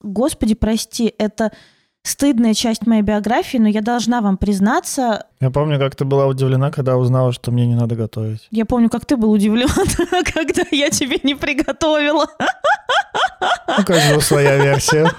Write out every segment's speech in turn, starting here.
Господи, прости, это стыдная часть моей биографии, но я должна вам признаться. Я помню, как ты была удивлена, когда узнала, что мне не надо готовить. Я помню, как ты был удивлен, когда я тебе не приготовила. У каждого своя версия.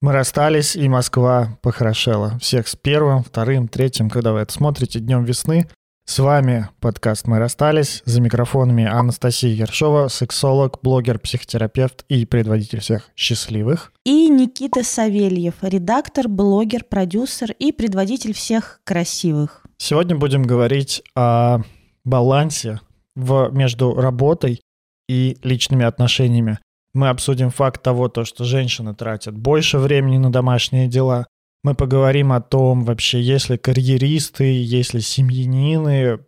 Мы расстались, и Москва похорошела. Всех с первым, вторым, третьим, когда вы это смотрите, днем весны. С вами подкаст «Мы расстались». За микрофонами Анастасия Ершова, сексолог, блогер, психотерапевт и предводитель всех счастливых. И Никита Савельев, редактор, блогер, продюсер и предводитель всех красивых. Сегодня будем говорить о балансе в, между работой и личными отношениями. Мы обсудим факт того, то, что женщины тратят больше времени на домашние дела. Мы поговорим о том, вообще, есть ли карьеристы, есть ли семьянины,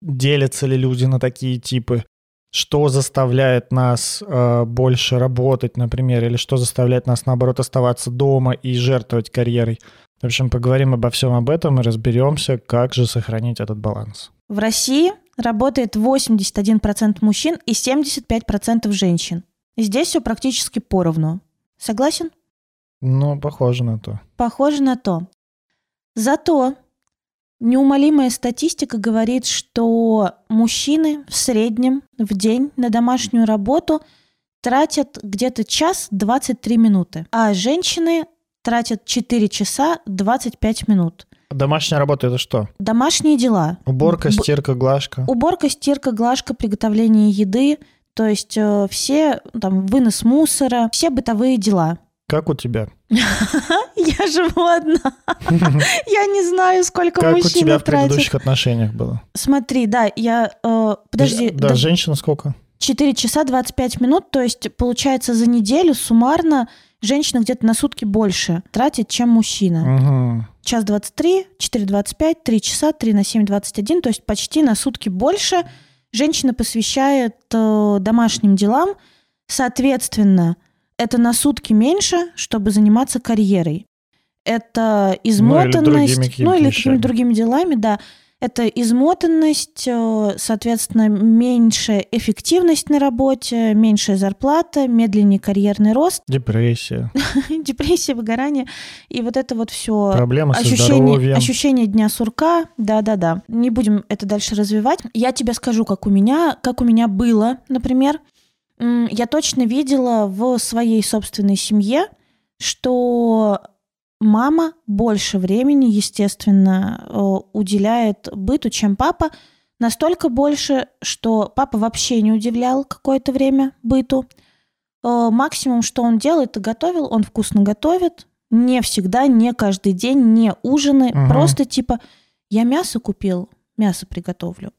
делятся ли люди на такие типы, что заставляет нас э, больше работать, например, или что заставляет нас, наоборот, оставаться дома и жертвовать карьерой. В общем, поговорим обо всем об этом и разберемся, как же сохранить этот баланс. В России работает 81% мужчин и 75% женщин. Здесь все практически поровну. Согласен? Ну, похоже на то. Похоже на то. Зато неумолимая статистика говорит, что мужчины в среднем в день на домашнюю работу тратят где-то час 23 минуты, а женщины тратят 4 часа 25 минут. Домашняя работа это что? Домашние дела. Уборка, стирка, глажка. Уборка, стирка, глажка, приготовление еды, то есть э, все там вынос мусора, все бытовые дела. Как у тебя? Я живу одна. Я не знаю, сколько как мужчин у тебя в тратит. предыдущих отношениях было? Смотри, да, я... э, подожди. Да, да, женщина сколько? 4 часа 25 минут, то есть получается за неделю суммарно женщина где-то на сутки больше тратит, чем мужчина. Угу. Час 23, 4 25, 3 часа, 3 на 7 21, то есть почти на сутки больше женщина посвящает э, домашним делам. Соответственно, это на сутки меньше, чтобы заниматься карьерой. Это измотанность, ну или какими-то другими делами, да. Это измотанность, э, соответственно, меньшая эффективность на работе, меньшая зарплата, медленнее карьерный рост, Депрессия. депрессия, выгорание. И вот это вот все Проблемы со ощущение, здоровьем. ощущение дня сурка, да-да-да. Не будем это дальше развивать. Я тебе скажу, как у меня, как у меня было, например. Я точно видела в своей собственной семье, что мама больше времени, естественно, э, уделяет быту, чем папа. Настолько больше, что папа вообще не удивлял какое-то время быту. Э, Максимум, что он делает, готовил, он вкусно готовит. Не всегда, не каждый день, не ужины. Мгм. Просто типа, я мясо купил, мясо приготовлю.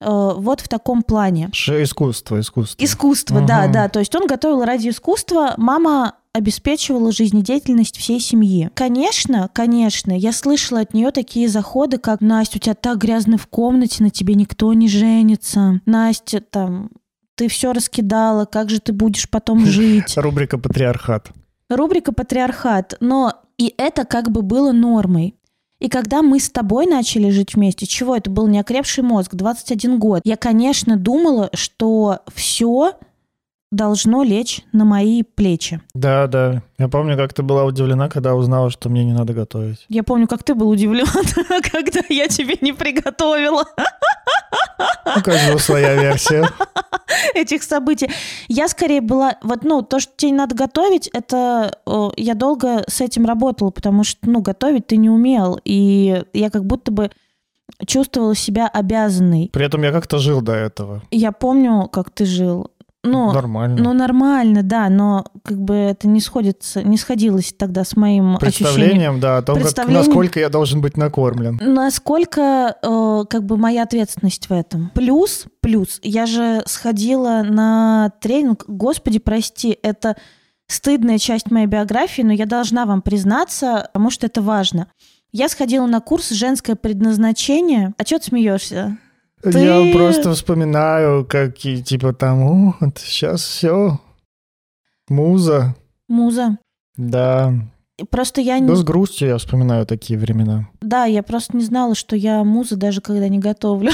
Э, Вот в таком плане. Ш- Искусство, искусство. Искусство, да, Мгм. да. То есть он готовил ради искусства, мама обеспечивала жизнедеятельность всей семьи. Конечно, конечно, я слышала от нее такие заходы, как «Настя, у тебя так грязно в комнате, на тебе никто не женится». «Настя, там, ты все раскидала, как же ты будешь потом жить?» Рубрика «Патриархат». Рубрика «Патриархат». Но и это как бы было нормой. И когда мы с тобой начали жить вместе, чего это был неокрепший мозг, 21 год, я, конечно, думала, что все должно лечь на мои плечи. Да, да. Я помню, как ты была удивлена, когда узнала, что мне не надо готовить. Я помню, как ты был удивлен, когда я тебе не приготовила У каждого своя версия. этих событий. Я скорее была... Вот, ну, то, что тебе не надо готовить, это... э, Я долго с этим работала, потому что, ну, готовить ты не умел. И я как будто бы чувствовала себя обязанной. При этом я как-то жил до этого. Я помню, как ты жил. Ну, Нормально. ну нормально, да, но как бы это не сходится, не сходилось тогда с моим ощущением. Представлением, да, о том, как, насколько я должен быть накормлен. Насколько э, как бы моя ответственность в этом. Плюс, плюс, я же сходила на тренинг, господи, прости, это стыдная часть моей биографии, но я должна вам признаться, потому что это важно. Я сходила на курс «Женское предназначение». А что ты смеешься? Ты- Я просто вспоминаю, как и, типа там, вот сейчас все. Муза. Муза. Да. Просто я не... Да с грустью я вспоминаю такие времена. Да, я просто не знала, что я муза даже когда не готовлю.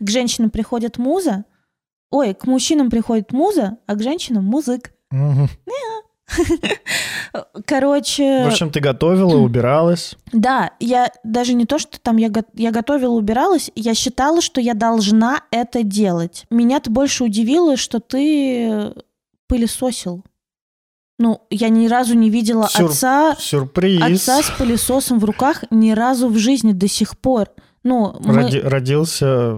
К женщинам приходит муза, ой, к мужчинам приходит муза, а к женщинам музык. Короче, В общем, ты готовила, убиралась. да, я даже не то, что там я, го- я готовила, убиралась, я считала, что я должна это делать. Меня-то больше удивило, что ты пылесосил. Ну, я ни разу не видела Сюр- отца, Сюрприз. отца с пылесосом в руках ни разу в жизни до сих пор. Ну, мы... Роди- Родился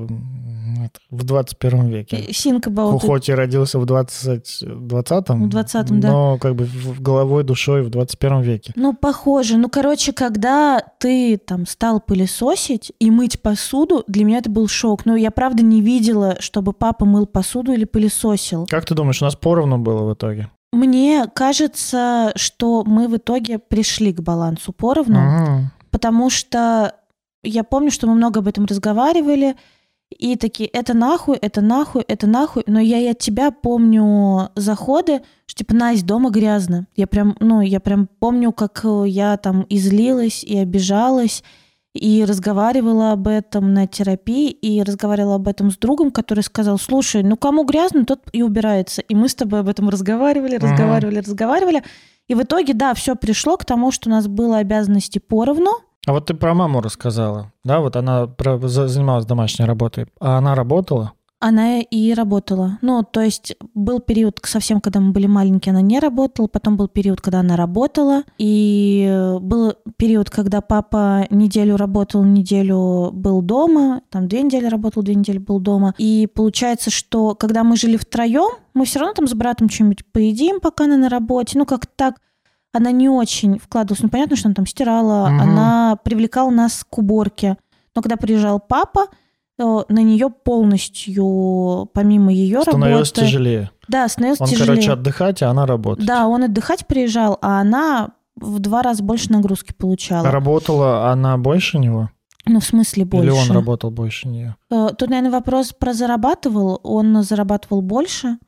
это, в 21 веке. Think about it. Хоть и родился в 20, 20-м, В 20-м, да. но как бы головой, душой в 21 веке. Ну, похоже. Ну, короче, когда ты там стал пылесосить и мыть посуду, для меня это был шок. Но я правда не видела, чтобы папа мыл посуду или пылесосил. Как ты думаешь, у нас поровну было в итоге? Мне кажется, что мы в итоге пришли к балансу поровну, Мгм. потому что я помню, что мы много об этом разговаривали, и такие, это нахуй, это нахуй, это нахуй. Но я и от тебя помню заходы, что типа, Настя, дома грязно. Я прям, ну, я прям помню, как э, я там излилась и обижалась, и разговаривала об этом на терапии, и разговаривала об этом с другом, который сказал, слушай, ну кому грязно, тот и убирается. И мы с тобой об этом разговаривали, разговаривали, разговаривали. И в итоге, да, все пришло к тому, что у нас было обязанности поровну, А вот ты про маму рассказала, да? Вот она занималась домашней работой. А она работала? Она и работала. Ну, то есть был период совсем, когда мы были маленькие, она не работала, потом был период, когда она работала, и э, был период, когда папа неделю работал, неделю был дома, там две недели работал, две недели был дома. И получается, что когда мы жили втроем, мы все равно там с братом что-нибудь поедим, пока она на работе. Ну, как так она не очень вкладывалась. Ну, понятно, что она там стирала, Мгм. она привлекала нас к уборке. Но когда приезжал папа, то на нее полностью, помимо ее Становилось работы... тяжелее. Да, становилось Он, тяжелее. короче, отдыхать, а она работать. Да, он отдыхать приезжал, а она в два раза больше нагрузки получала. Работала она больше него? Ну, в смысле больше. Или он работал больше нее? Э, Тут, наверное, вопрос про зарабатывал. Он зарабатывал больше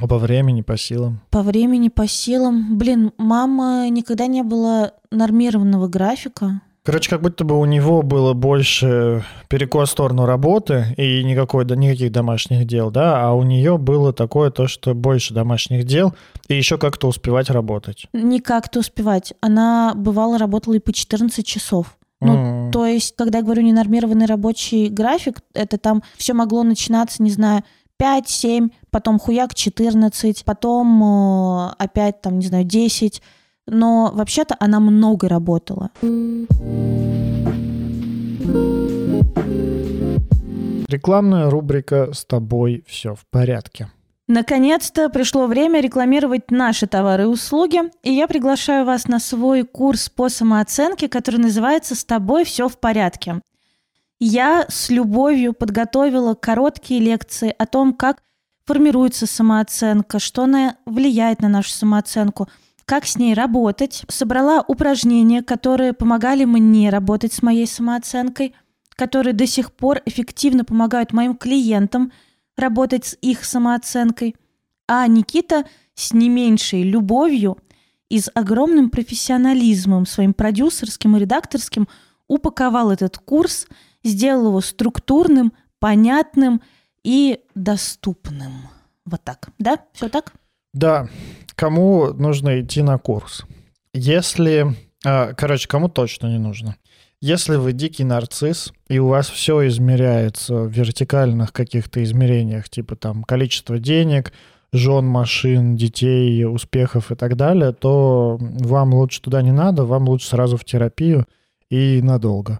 А по времени, по силам? по времени, по силам. Блин, мама никогда не было нормированного графика. Короче, как будто бы у него было больше перекос в сторону работы и никакой, да, никаких домашних дел, да, а у нее было такое то, что больше домашних дел и еще как-то успевать работать. Не как-то успевать. Она, бывало, работала и по 14 часов. Ну, М. То есть, когда я говорю ненормированный рабочий график, это там все могло начинаться, не знаю, 5-7, потом хуяк 14, потом э, опять там, не знаю, 10. Но вообще-то она много работала. Рекламная рубрика «С тобой все в порядке». Наконец-то пришло время рекламировать наши товары и услуги, и я приглашаю вас на свой курс по самооценке, который называется «С тобой все в порядке». Я с любовью подготовила короткие лекции о том, как формируется самооценка, что она влияет на нашу самооценку, как с ней работать. Собрала упражнения, которые помогали мне работать с моей самооценкой, которые до сих пор эффективно помогают моим клиентам работать с их самооценкой. А Никита с не меньшей любовью и с огромным профессионализмом своим продюсерским и редакторским упаковал этот курс, сделал его структурным, понятным и доступным. Вот так, да? Все так? Да, кому нужно идти на курс? Если... а, Короче, кому точно не нужно? Если вы дикий нарцисс, и у вас все измеряется в вертикальных каких-то измерениях, типа там количество денег, жен, машин, детей, успехов и так далее, то вам лучше туда не надо, вам лучше сразу в терапию и надолго.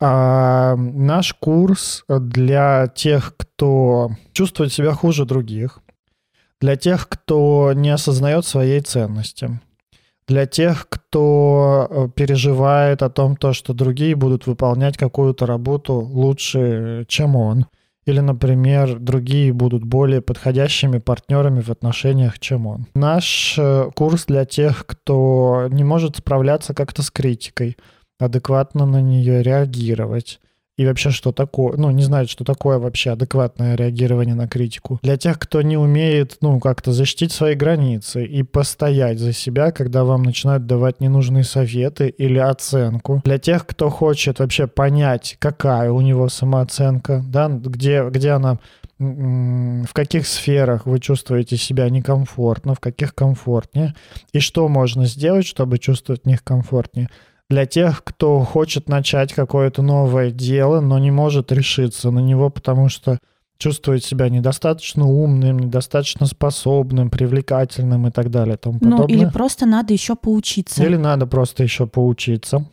А наш курс для тех, кто чувствует себя хуже других, для тех, кто не осознает своей ценности, для тех, кто э, переживает о том, то, что другие будут выполнять какую-то работу лучше, чем он, или, например, другие будут более подходящими партнерами в отношениях, чем он. Наш э, курс для тех, кто не может справляться как-то с критикой, адекватно на нее реагировать и вообще что такое, ну, не знают, что такое вообще адекватное реагирование на критику. Для тех, кто не умеет, ну, как-то защитить свои границы и постоять за себя, когда вам начинают давать ненужные советы или оценку. Для тех, кто хочет вообще понять, какая у него самооценка, да, где, где она в каких сферах вы чувствуете себя некомфортно, в каких комфортнее, и что можно сделать, чтобы чувствовать них комфортнее для тех, кто хочет начать какое-то новое дело, но не может решиться на него, потому что чувствует себя недостаточно умным, недостаточно способным, привлекательным и так далее. Тому ну, или просто надо еще поучиться. Или надо просто еще поучиться.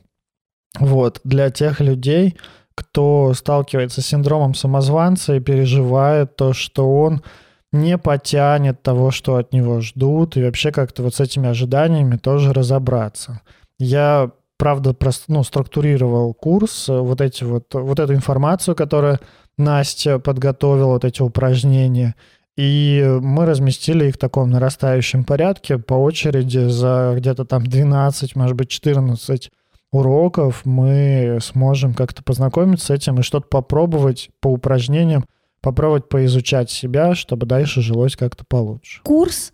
Вот, для тех людей, кто сталкивается с синдромом самозванца и переживает то, что он не потянет того, что от него ждут, и вообще как-то вот с этими ожиданиями тоже разобраться. Я правда, просто, ну, структурировал курс, э, вот эти вот, вот эту информацию, которую Настя подготовила, вот эти упражнения, и мы разместили их в таком нарастающем порядке по очереди за где-то там 12, может быть, 14 уроков мы сможем как-то познакомиться с этим и что-то попробовать по упражнениям, попробовать поизучать себя, чтобы дальше жилось как-то получше. Курс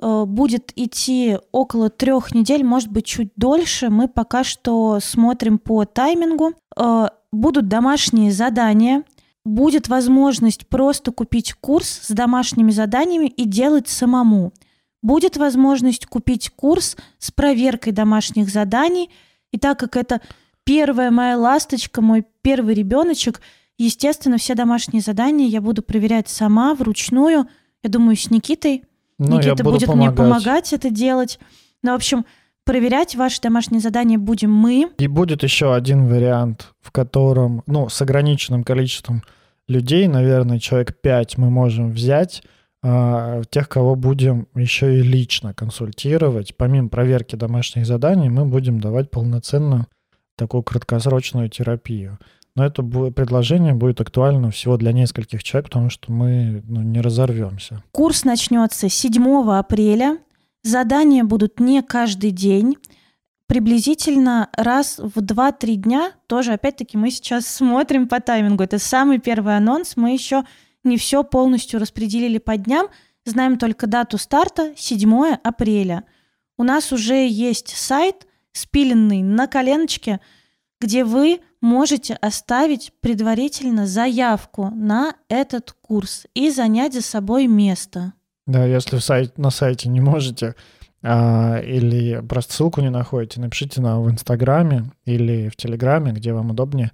будет идти около трех недель, может быть, чуть дольше. Мы пока что смотрим по таймингу. Э, будут домашние задания. Будет возможность просто купить курс с домашними заданиями и делать самому. Будет возможность купить курс с проверкой домашних заданий. И так как это первая моя ласточка, мой первый ребеночек, естественно, все домашние задания я буду проверять сама, вручную. Я думаю, с Никитой ну, Никита будет помогать. мне помогать это делать. Ну, в общем, проверять ваши домашние задания будем мы. И будет еще один вариант, в котором, ну, с ограниченным количеством людей, наверное, человек 5 мы можем взять, а, тех, кого будем еще и лично консультировать. Помимо проверки домашних заданий, мы будем давать полноценную такую краткосрочную терапию. Но это предложение будет актуально всего для нескольких человек, потому что мы ну, не разорвемся. Курс начнется 7 апреля. Задания будут не каждый день. Приблизительно раз в 2-3 дня. Тоже, опять-таки, мы сейчас смотрим по таймингу. Это самый первый анонс. Мы еще не все полностью распределили по дням. Знаем только дату старта 7 апреля. У нас уже есть сайт, спиленный на коленочке, где вы можете оставить предварительно заявку на этот курс и занять за собой место. Да, если сайт, на сайте не можете а, или просто ссылку не находите, напишите нам в Инстаграме или в Телеграме, где вам удобнее,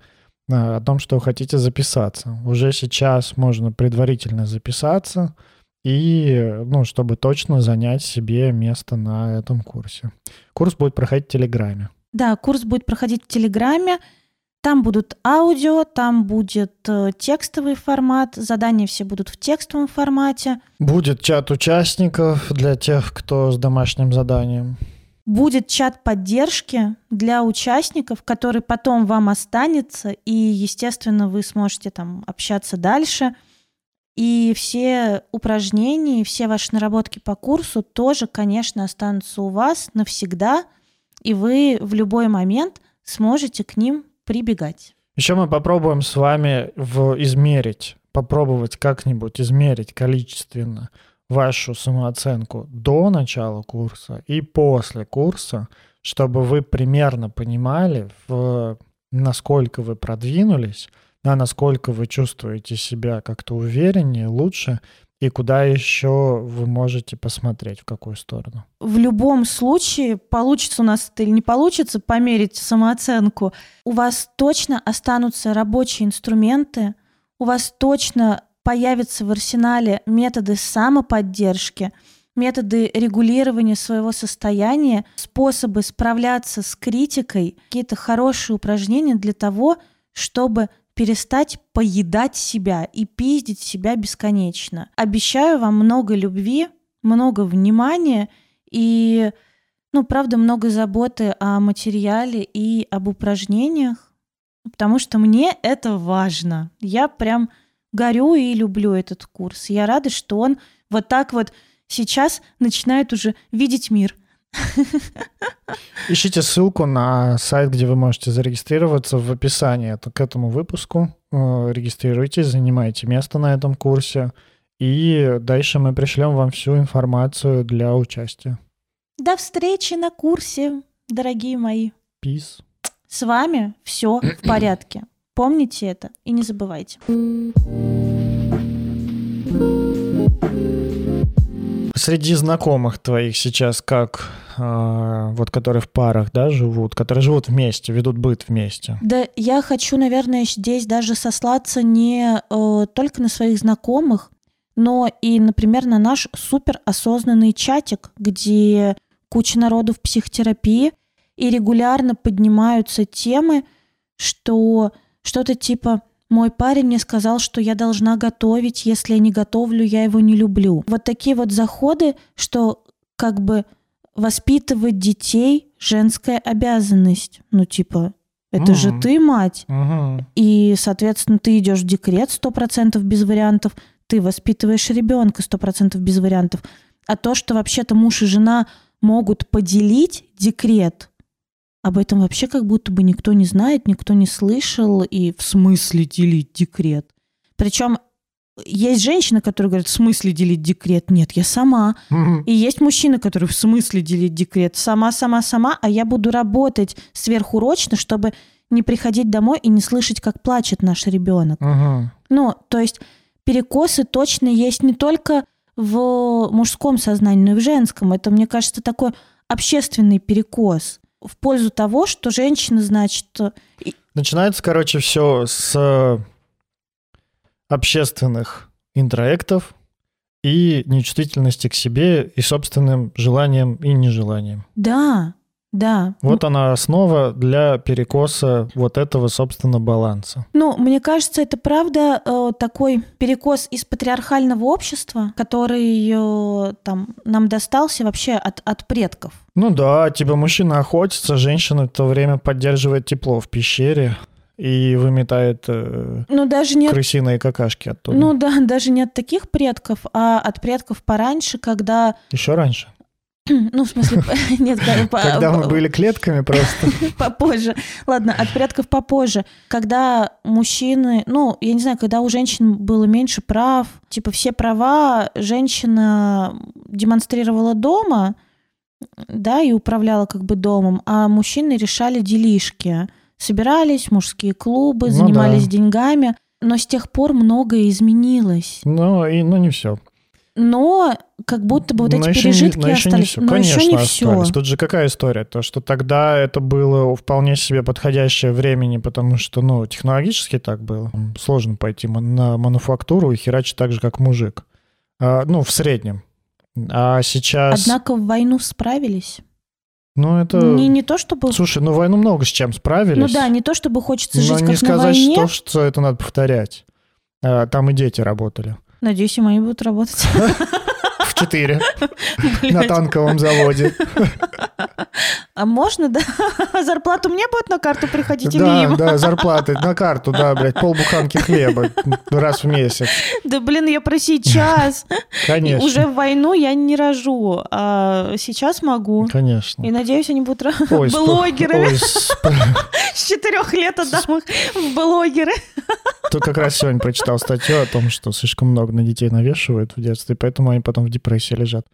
а, о том, что хотите записаться. Уже сейчас можно предварительно записаться и, ну, чтобы точно занять себе место на этом курсе. Курс будет проходить в Телеграме. Да, курс будет проходить в Телеграме. Там будут аудио, там будет э, текстовый формат, задания все будут в текстовом формате. Будет чат участников для тех, кто с домашним заданием. Будет чат поддержки для участников, который потом вам останется, и, естественно, вы сможете там общаться дальше. И все упражнения, все ваши наработки по курсу тоже, конечно, останутся у вас навсегда, и вы в любой момент сможете к ним прибегать. Еще мы попробуем с вами в измерить, попробовать как-нибудь измерить количественно вашу самооценку до начала курса и после курса, чтобы вы примерно понимали, в, насколько вы продвинулись, да, насколько вы чувствуете себя как-то увереннее, лучше, и куда еще вы можете посмотреть, в какую сторону? В любом случае, получится у нас это или не получится, померить самооценку, у вас точно останутся рабочие инструменты, у вас точно появятся в арсенале методы самоподдержки, методы регулирования своего состояния, способы справляться с критикой, какие-то хорошие упражнения для того, чтобы перестать поедать себя и пиздить себя бесконечно. Обещаю вам много любви, много внимания и, ну, правда, много заботы о материале и об упражнениях, потому что мне это важно. Я прям горю и люблю этот курс. Я рада, что он вот так вот сейчас начинает уже видеть мир Ищите ссылку на сайт, где вы можете зарегистрироваться в описании это, к этому выпуску. Э, Регистрируйтесь, занимайте место на этом курсе. И дальше мы пришлем вам всю информацию для участия. До встречи на курсе, дорогие мои. Peace. С вами все в порядке. Помните это и не забывайте. Среди знакомых твоих сейчас как, э, вот которые в парах, да, живут, которые живут вместе, ведут быт вместе? Да, я хочу, наверное, здесь даже сослаться не э, только на своих знакомых, но и, например, на наш супер осознанный чатик, где куча народу в психотерапии, и регулярно поднимаются темы, что что-то типа мой парень мне сказал, что я должна готовить, если я не готовлю, я его не люблю. Вот такие вот заходы, что как бы воспитывать детей женская обязанность. Ну, типа, это же Мгм. ты мать. Мгм. И, соответственно, ты идешь в декрет сто процентов без вариантов, ты воспитываешь ребенка сто процентов без вариантов. А то, что вообще-то муж и жена могут поделить декрет, об этом вообще как будто бы никто не знает, никто не слышал, и в смысле делить декрет. Причем есть женщины, которые говорят, в смысле делить декрет? Нет, я сама. И есть мужчины, которые в смысле делить декрет? Сама, сама, сама, а я буду работать сверхурочно, чтобы не приходить домой и не слышать, как плачет наш ребенок. Мгм. Ну, то есть перекосы точно есть не только в мужском сознании, но и в женском. Это, мне кажется, такой общественный перекос в пользу того, что женщина, значит, и- Начинается, короче, все с э, общественных интроектов и нечувствительности к себе и собственным желанием и нежеланием. да, да. Вот она основа для перекоса вот этого, собственно, баланса. Ну, мне кажется, это правда э, такой перекос из патриархального общества, который э, там нам достался вообще от, от предков. Ну да, типа мужчина охотится, женщина в то время поддерживает тепло в пещере и выметает э, Ну, даже не от, крысиные какашки оттуда. ну да, даже не от таких предков, а от предков пораньше, когда, Еще раньше. ну, в смысле, нет, Когда мы были клетками просто. попозже. Ладно, от предков попозже. Когда мужчины, ну, я не знаю, когда у женщин было меньше прав, типа все права женщина демонстрировала дома, да, и управляла как бы домом, а мужчины решали делишки. Собирались, мужские клубы, Ну занимались да. деньгами. Но с тех пор многое изменилось. Ну, и, ну не все. Но как будто бы вот эти пережитки но еще не остались. все. Но Конечно, еще не остались. все. Тут же какая история? То, что тогда это было вполне себе подходящее времени, потому что, ну, технологически так было. Сложно пойти на мануфактуру и херачить так же, как мужик. А, ну, в среднем. А сейчас... Однако в войну справились. Ну, это... Не, не то, чтобы Слушай, ну войну много с чем справились. Ну да, не то чтобы хочется Но жить не как на сказать, войне. что, что это надо повторять. А, Там и дети работали. Надеюсь, и мои будут работать. В четыре. На танковом заводе. А можно, да? Зарплату мне будет на карту приходить или Да, им? да, зарплаты на карту, да, блядь, полбуханки хлеба раз в месяц. Да блин, я про сейчас. Конечно. Уже в войну я не рожу, а сейчас могу. Конечно. И надеюсь, они будут Ой, блогеры. Ой, С четырех лет отдам их в блогеры. Тут как раз сегодня прочитал статью о том, что слишком много на детей навешивают в детстве, поэтому они потом в депрессии лежат.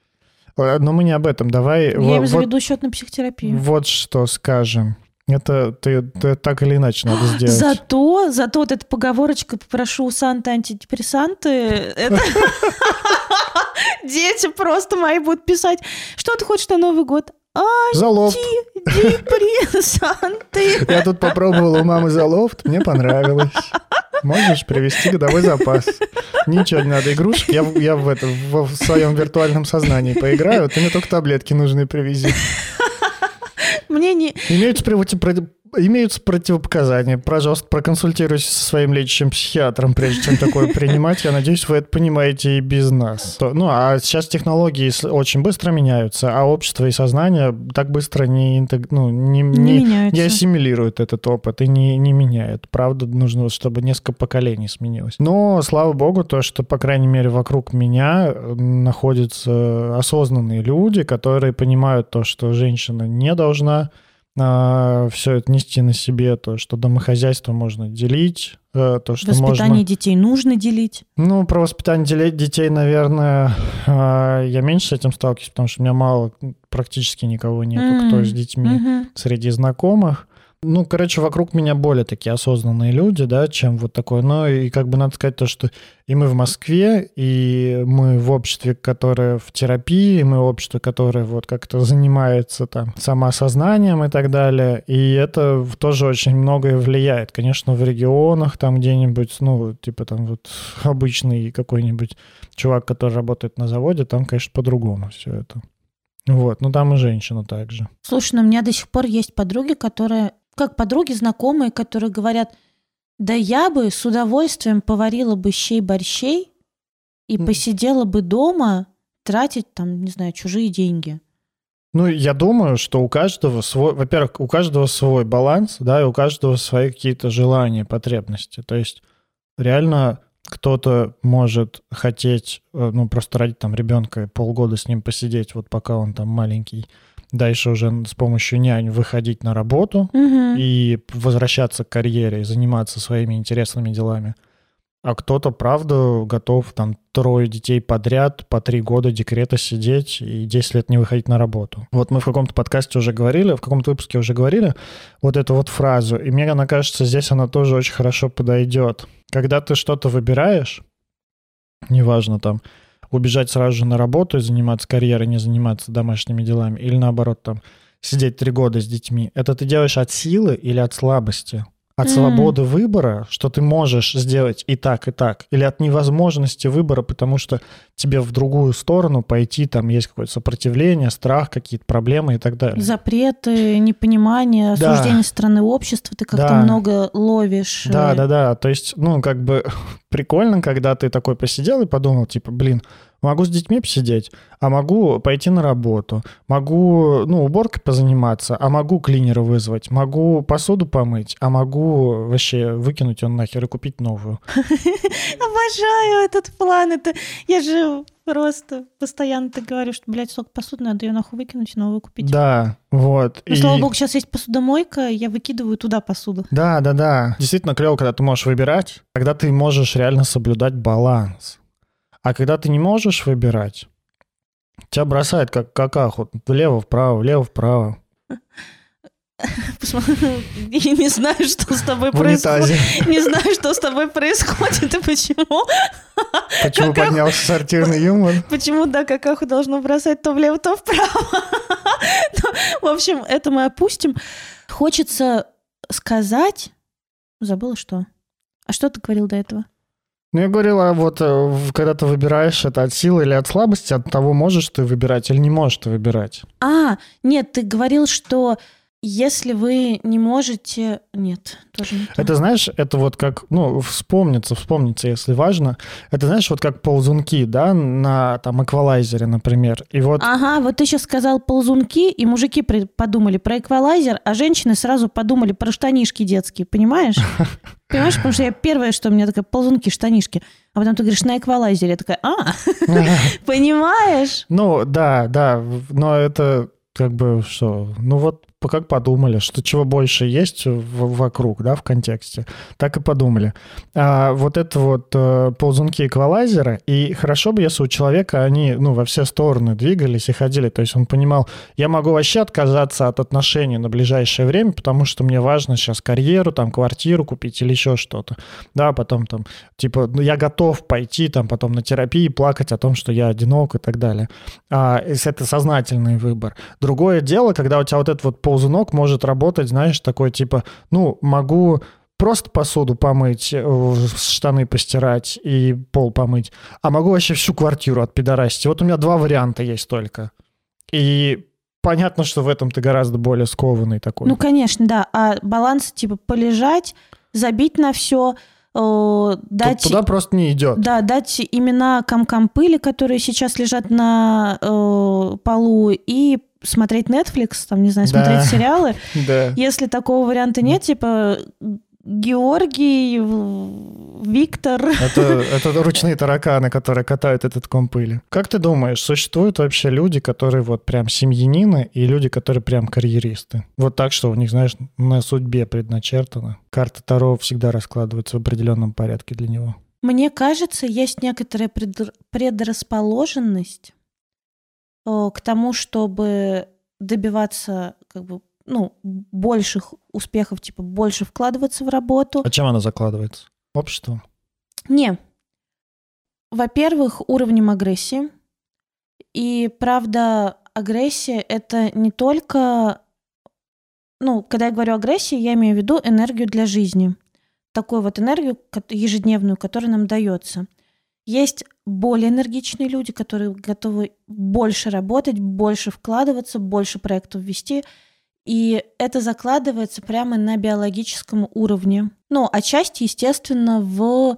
Э, Но мы не об этом. Давай Я во- им вот, заведу счет на психотерапию. вот что скажем. Это ты, ты так или иначе надо сделать. Зато, зато вот эта поговорочка «попрошу у Санты антидепрессанты», это... Дети просто мои будут писать, что ты хочешь на Новый год? Залов. Антидепрессанты. Я тут попробовал у мамы залофт, мне понравилось. Можешь привести годовой запас. Ничего не надо, игрушек. Я, в- я в, это, в, в своем виртуальном сознании поиграю, ты мне только таблетки нужны привези. Мне не... Имеются против- имеются противопоказания. Пожалуйста, проконсультируйтесь со своим лечащим психиатром, прежде чем такое принимать. Я надеюсь, вы это понимаете и без нас. Ну, а сейчас технологии очень быстро меняются, а общество и сознание так быстро не, ну, не, не, не, не ассимилируют этот опыт и не, не меняют. Правда, нужно, чтобы несколько поколений сменилось. Но, слава богу, то, что, по крайней мере, вокруг меня находятся осознанные люди, которые понимают то, что женщина не должна а, все это нести на себе, то, что домохозяйство можно делить, э, то, что Воспитание можно... детей нужно делить? Ну, про воспитание детей, наверное, а, я меньше с этим сталкиваюсь, потому что у меня мало, практически никого нету, mm-hmm. кто с детьми mm-hmm. среди знакомых. Ну, короче, вокруг меня более такие осознанные люди, да, чем вот такое. Но и как бы надо сказать то, что и мы в Москве, и мы в обществе, которое в терапии, и мы в обществе, которое вот как-то занимается там самоосознанием и так далее. И это тоже очень многое влияет. Конечно, в регионах там где-нибудь, ну, типа там вот обычный какой-нибудь чувак, который работает на заводе, там, конечно, по-другому все это. Вот, ну там и женщина также. Слушай, ну у меня до сих пор есть подруги, которые как подруги, знакомые, которые говорят, да я бы с удовольствием поварила бы щей-борщей и mm. посидела бы дома, тратить там, не знаю, чужие деньги. Ну, я думаю, что у каждого свой, во-первых, у каждого свой баланс, да, и у каждого свои какие-то желания, потребности. То есть реально кто-то может хотеть, э, ну, просто родить там ребенка, полгода с ним посидеть, вот пока он там маленький, дальше уже с помощью нянь выходить на работу угу. и возвращаться к карьере и заниматься своими интересными делами. А кто-то, правда, готов там трое детей подряд по три года декрета сидеть и 10 лет не выходить на работу. Вот мы в каком-то подкасте уже говорили, в каком-то выпуске уже говорили вот эту вот фразу. И мне она кажется, здесь она тоже очень хорошо подойдет. Когда ты что-то выбираешь, неважно там, убежать сразу же на работу и заниматься карьерой, не заниматься домашними делами, или наоборот, там, сидеть три года с детьми, это ты делаешь от силы или от слабости? От mm. свободы выбора, что ты можешь сделать и так, и так, или от невозможности выбора, потому что тебе в другую сторону пойти, там есть какое-то сопротивление, страх, какие-то проблемы и так далее. Запреты, непонимание, осуждение да. стороны общества, ты как-то да. много ловишь. Да, э. да, да, то есть, ну, как бы прикольно, когда ты такой посидел и подумал, типа, блин, Могу с детьми посидеть, а могу пойти на работу, могу, ну, уборкой позаниматься, а могу клинера вызвать, могу посуду помыть, а могу вообще выкинуть он нахер и купить новую. Обожаю этот план. Это я же просто постоянно ты говоришь, что, блядь, сколько посуды надо ее нахуй выкинуть, новую купить. Да, вот. Ну, и... слава богу, сейчас есть посудомойка, я выкидываю туда посуду. Да, да, да. Действительно клево, когда ты можешь выбирать, когда ты можешь реально соблюдать баланс. А когда ты не можешь выбирать, тебя бросает как какаху. Влево-вправо, влево-вправо. Не знаю, что с тобой происходит. Не знаю, что с тобой происходит и почему. Почему поднялся сортирный юмор? Почему, да, какаху должно бросать то влево, то вправо. В общем, это мы опустим. Хочется сказать... Забыла что? А что ты говорил до этого? Ну, я говорила, вот э, когда ты выбираешь это от силы или от слабости, от того, можешь ты выбирать или не можешь ты выбирать. А, нет, ты говорил, что если вы не можете... Нет, тоже не то. Это, знаешь, это вот как, ну, вспомнится, вспомнится, если важно. Это, знаешь, вот как ползунки, да, на там эквалайзере, например. И вот... Ага, вот ты сейчас сказал ползунки, и мужики подумали про эквалайзер, а женщины сразу подумали про штанишки детские, понимаешь? Понимаешь, потому что я первое, что у меня такая ползунки, штанишки. А потом ты говоришь на эквалайзере, я такая, а, понимаешь? Ну, да, да, но это как бы что, ну вот как подумали, что чего больше есть в, вокруг, да, в контексте, так и подумали. А вот это вот э, ползунки эквалайзера, и хорошо бы, если у человека они, ну, во все стороны двигались и ходили, то есть он понимал, я могу вообще отказаться от отношений на ближайшее время, потому что мне важно сейчас карьеру, там, квартиру купить или еще что-то, да, потом там, типа, ну, я готов пойти там потом на терапии плакать о том, что я одинок и так далее. А, это сознательный выбор. Другое дело, когда у тебя вот этот вот ползунок может работать, знаешь, такой типа, ну, могу просто посуду помыть, э, штаны постирать и пол помыть, а могу вообще всю квартиру отпидорасить. Вот у меня два варианта есть только. И понятно, что в этом ты гораздо более скованный такой. Ну, конечно, да. А баланс, типа, полежать, забить на все, дать... Туда просто не идет. Да, дать имена комкам пыли, которые сейчас лежат на э, полу, и смотреть Netflix, там, не знаю, смотреть да. сериалы. Да. Если такого варианта нет, типа Георгий, Виктор. Это, это ручные тараканы, которые катают этот ком пыли. Как ты думаешь, существуют вообще люди, которые вот прям семьянины и люди, которые прям карьеристы? Вот так, что у них, знаешь, на судьбе предначертано. Карта Таро всегда раскладывается в определенном порядке для него. Мне кажется, есть некоторая предрасположенность э, к тому, чтобы добиваться как бы ну, больших успехов, типа больше вкладываться в работу. А чем она закладывается? Обществом? Не. Во-первых, уровнем агрессии. И правда, агрессия это не только... Ну, когда я говорю агрессия, я имею в виду энергию для жизни. Такую вот энергию ежедневную, которая нам дается. Есть более энергичные люди, которые готовы больше работать, больше вкладываться, больше проектов вести – и это закладывается прямо на биологическом уровне. Ну, отчасти, естественно, в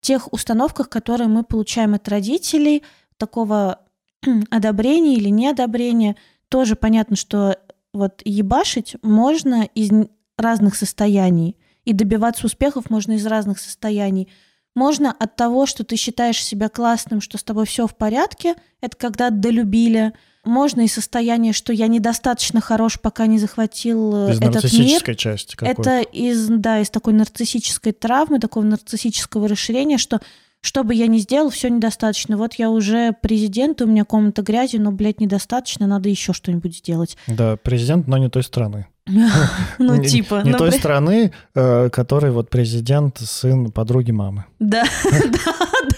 тех установках, которые мы получаем от родителей, такого одобрения или неодобрения. Тоже понятно, что вот ебашить можно из разных состояний, и добиваться успехов можно из разных состояний. Можно от того, что ты считаешь себя классным, что с тобой все в порядке, это когда долюбили – можно и состояние, что я недостаточно хорош, пока не захватил э, из этот мир. части Это из, да, из такой нарциссической травмы, такого нарциссического расширения, что что бы я ни сделал, все недостаточно. Вот я уже президент, у меня комната грязи, но, блядь, недостаточно, надо еще что-нибудь сделать. Да, президент, но не той страны. Ну, типа. Не той страны, э, который вот президент, сын подруги мамы. Да, да,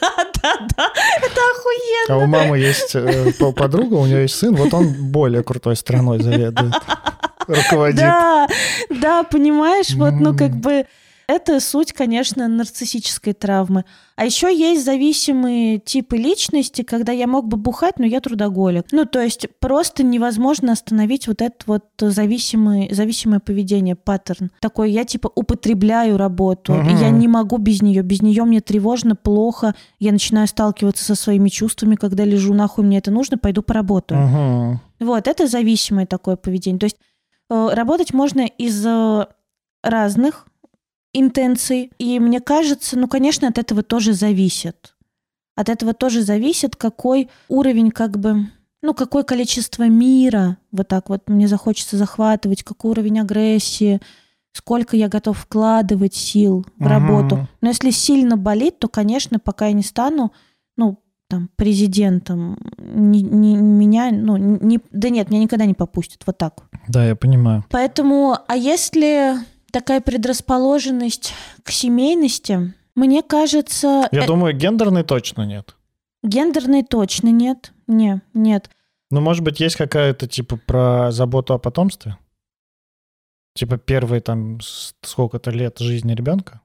да, да, да, это охуенно. А у мамы есть э, подруга, у нее есть сын, вот он более крутой страной заведует, руководит. Да, да, понимаешь, вот, ну, как бы это суть, конечно, нарциссической травмы. А еще есть зависимые типы личности, когда я мог бы бухать, но я трудоголик. Ну, то есть просто невозможно остановить вот это вот зависимое, зависимое поведение, паттерн. Такой, я типа употребляю работу, угу. я не могу без нее, без нее мне тревожно, плохо, я начинаю сталкиваться со своими чувствами, когда лежу, нахуй мне это нужно, пойду поработаю. Угу. Вот, это зависимое такое поведение. То есть э, работать можно из э, разных интенций. И мне кажется, ну, конечно, от этого тоже зависит. От этого тоже зависит, какой уровень как бы ну, какое количество мира вот так вот мне захочется захватывать, какой уровень агрессии, сколько я готов вкладывать сил в угу. работу. Но если сильно болит, то, конечно, пока я не стану, ну, там, президентом, не, не, меня, ну, не, да нет, меня никогда не попустят, вот так. Да, я понимаю. Поэтому, а если такая предрасположенность к семейности, мне кажется... Я э... думаю, гендерной точно нет. Гендерной точно нет. Не, нет. Ну, может быть, есть какая-то, типа, про заботу о потомстве? Типа, первые там сколько-то лет жизни ребенка?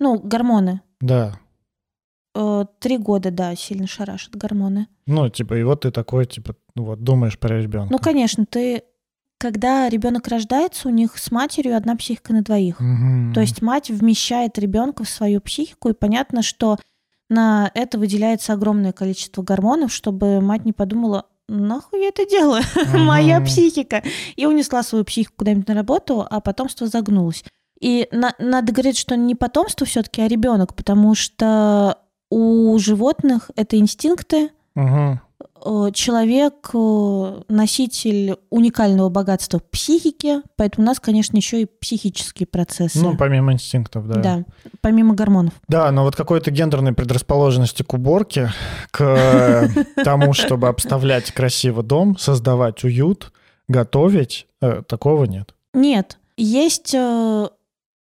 Ну, гормоны. Да. Э, три года, да, сильно шарашат гормоны. Ну, типа, и вот ты такой, типа, ну вот, думаешь про ребенка. Ну, конечно, ты когда ребенок рождается, у них с матерью одна психика на двоих. Угу. То есть мать вмещает ребенка в свою психику, и понятно, что на это выделяется огромное количество гормонов, чтобы мать не подумала, нахуй я это делаю, угу. моя психика. И унесла свою психику куда-нибудь на работу, а потомство загнулось. И на, надо говорить, что не потомство все-таки, а ребенок, потому что у животных это инстинкты, угу. Э, человек э, носитель уникального богатства психики, поэтому у нас, конечно, еще и психические процессы. Ну, помимо инстинктов, да. Да, помимо гормонов. Да, но вот какой-то гендерной предрасположенности к уборке, к тому, чтобы обставлять красиво дом, создавать уют, готовить, э, такого нет. Нет. Есть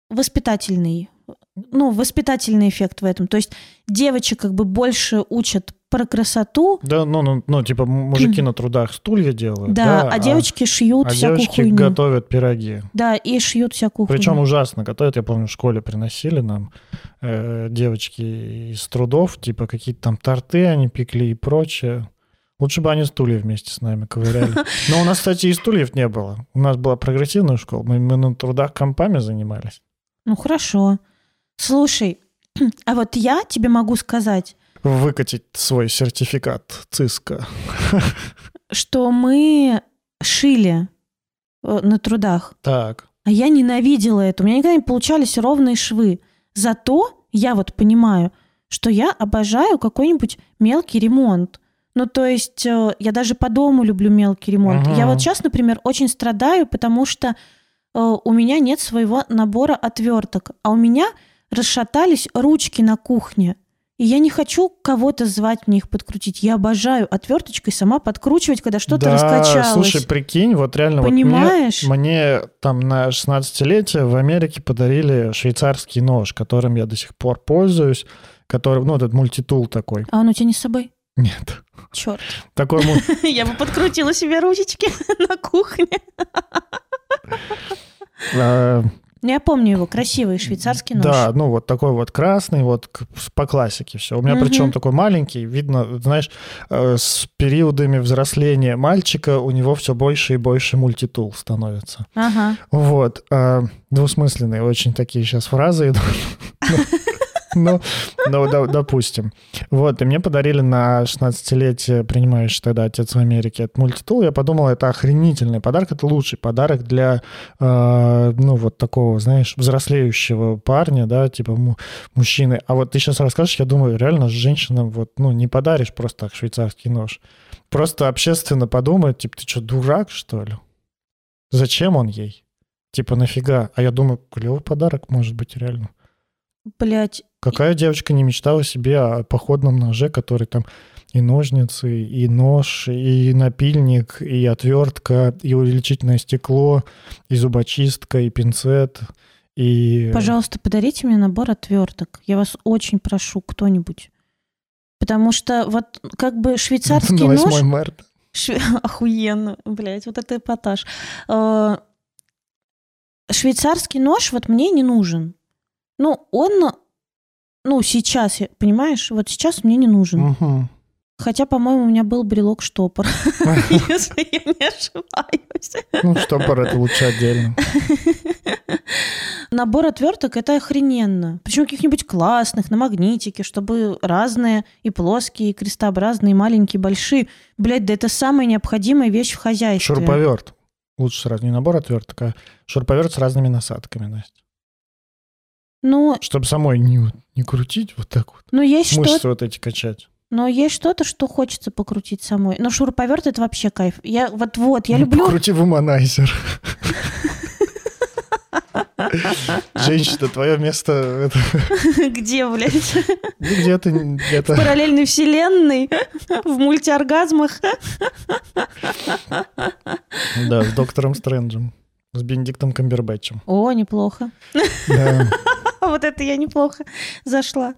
воспитательный ну, воспитательный эффект в этом. То есть девочек как бы больше учат про красоту. Да, ну, ну, ну типа мужики на трудах стулья делают. Да, да а, а девочки шьют а всякую девочки хуйню. готовят пироги. Да, и шьют всякую Причем хуйню. ужасно готовят. Я помню, в школе приносили нам э, девочки из трудов, типа какие-то там торты они пекли и прочее. Лучше бы они стулья вместе с нами ковыряли. Но у нас, кстати, и стульев не было. У нас была прогрессивная школа. Мы, мы на трудах компами занимались. Ну хорошо. Слушай, а вот я тебе могу сказать, Выкатить свой сертификат ЦИСКа. что мы шили э, на трудах. Так. А я ненавидела это. У меня никогда не получались ровные швы. Зато я вот понимаю, что я обожаю какой-нибудь мелкий ремонт. Ну, то есть э, я даже по дому люблю мелкий ремонт. Ага. Я вот сейчас, например, очень страдаю, потому что э, у меня нет своего набора отверток, а у меня расшатались ручки на кухне. И я не хочу кого-то звать мне их подкрутить. Я обожаю отверточкой сама подкручивать, когда что-то да, раскачалось. слушай, прикинь, вот реально... вот мне- Понимаешь? мне, там на 16-летие в Америке подарили швейцарский нож, которым я до сих пор пользуюсь, который, ну, этот мультитул такой. А он у тебя не с собой? Нет. Черт. Такой му- Я бы подкрутила себе ручечки на кухне. Ну, я помню его, красивый швейцарский нож. Да, ну вот такой вот красный, вот по классике все. У меня Мгм. причем такой маленький, видно, знаешь, э, с периодами взросления мальчика у него все больше и больше мультитул становится. Ага. Вот. э, Двусмысленные очень такие сейчас фразы идут. Ну, ну, да- допустим. Вот, и мне подарили на 16-летие, принимающий тогда отец в Америке, этот мультитул. Я подумал, это охренительный подарок, это лучший подарок для, э, ну, вот такого, знаешь, взрослеющего парня, да, типа му- мужчины. А вот ты сейчас расскажешь, я думаю, реально женщинам вот, ну, не подаришь просто так швейцарский нож. Просто общественно подумают, типа, ты что, дурак, что ли? Зачем он ей? Типа, нафига? А я думаю, клевый подарок может быть реально. Блять, Какая девочка не мечтала себе о походном ноже, который там и ножницы, и нож, и напильник, и отвертка, и увеличительное стекло, и зубочистка, и пинцет, и... пожалуйста, подарите мне набор отверток. Я вас очень прошу, кто-нибудь. Потому что вот как бы швейцарский На 8 нож... марта. Шве- Охуенно, блядь, вот это эпатаж. Э, Швейцарский нож вот мне не нужен. Ну, он, ну, сейчас, понимаешь, вот сейчас мне не нужен. Мгм. Хотя, по-моему, у меня был брелок-штопор, если я не ошибаюсь. Ну, штопор это лучше отдельно. Набор отверток это охрененно. Причем каких-нибудь классных, на магнитике, чтобы разные и плоские, и крестообразные, и маленькие, и большие. Блять, да это самая необходимая вещь в хозяйстве. Шуруповерт. Лучше сразу не набор отверток, а шуруповерт с разными насадками, Настя. Ну, Чтобы самой не, не крутить вот так вот. ну есть Мышцы вот эти качать. но есть что-то, что хочется покрутить самой. Но шуруповерт это вообще кайф. Я вот вот, я Ну, люблю. Покрути вуманайзер. Женщина, твое место Где, блядь? ну, где-то В где-то. параллельной вселенной, в мультиоргазмах. Да, с доктором Стрэнджем. С Бенедиктом Камбербэтчем. О, неплохо. Да. Вот это я неплохо зашла.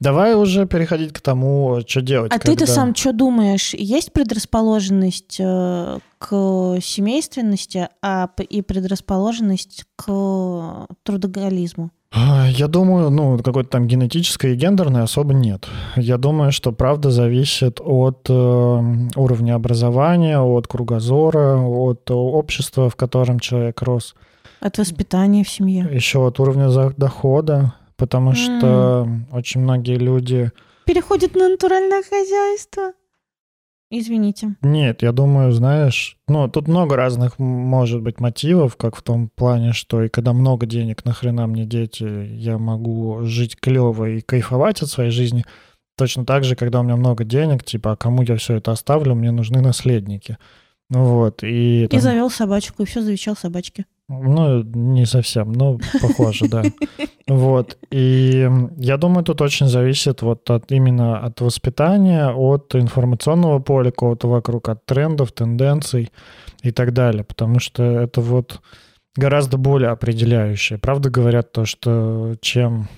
Давай уже переходить к тому, что делать. А ты-то когда- сам что думаешь? Есть предрасположенность э, к семейственности а, и предрасположенность к трудоголизму? А, Я думаю, ну, какой-то там генетической и гендерной особо нет. Я думаю, что правда зависит от э, уровня образования, от кругозора, от общества, в котором человек рос, От воспитания в семье? еще от уровня дохода, потому что очень многие люди... Переходит на натуральное хозяйство. Извините. Нет, я думаю, знаешь, ну, тут много разных может быть мотивов, как в том плане, что и когда много денег, нахрена мне дети, я могу жить клево и кайфовать от своей жизни. Точно так же, когда у меня много денег, типа, а кому я все это оставлю, мне нужны наследники. Ну вот, и... И там- завел собачку, и все завещал собачке. Ну, не совсем, но похоже, да. Вот. И я думаю, тут очень зависит вот от именно от воспитания, от информационного поля какого-то вокруг, от трендов, тенденций и так далее. Потому что это вот гораздо более определяющее. Правда говорят то, что чем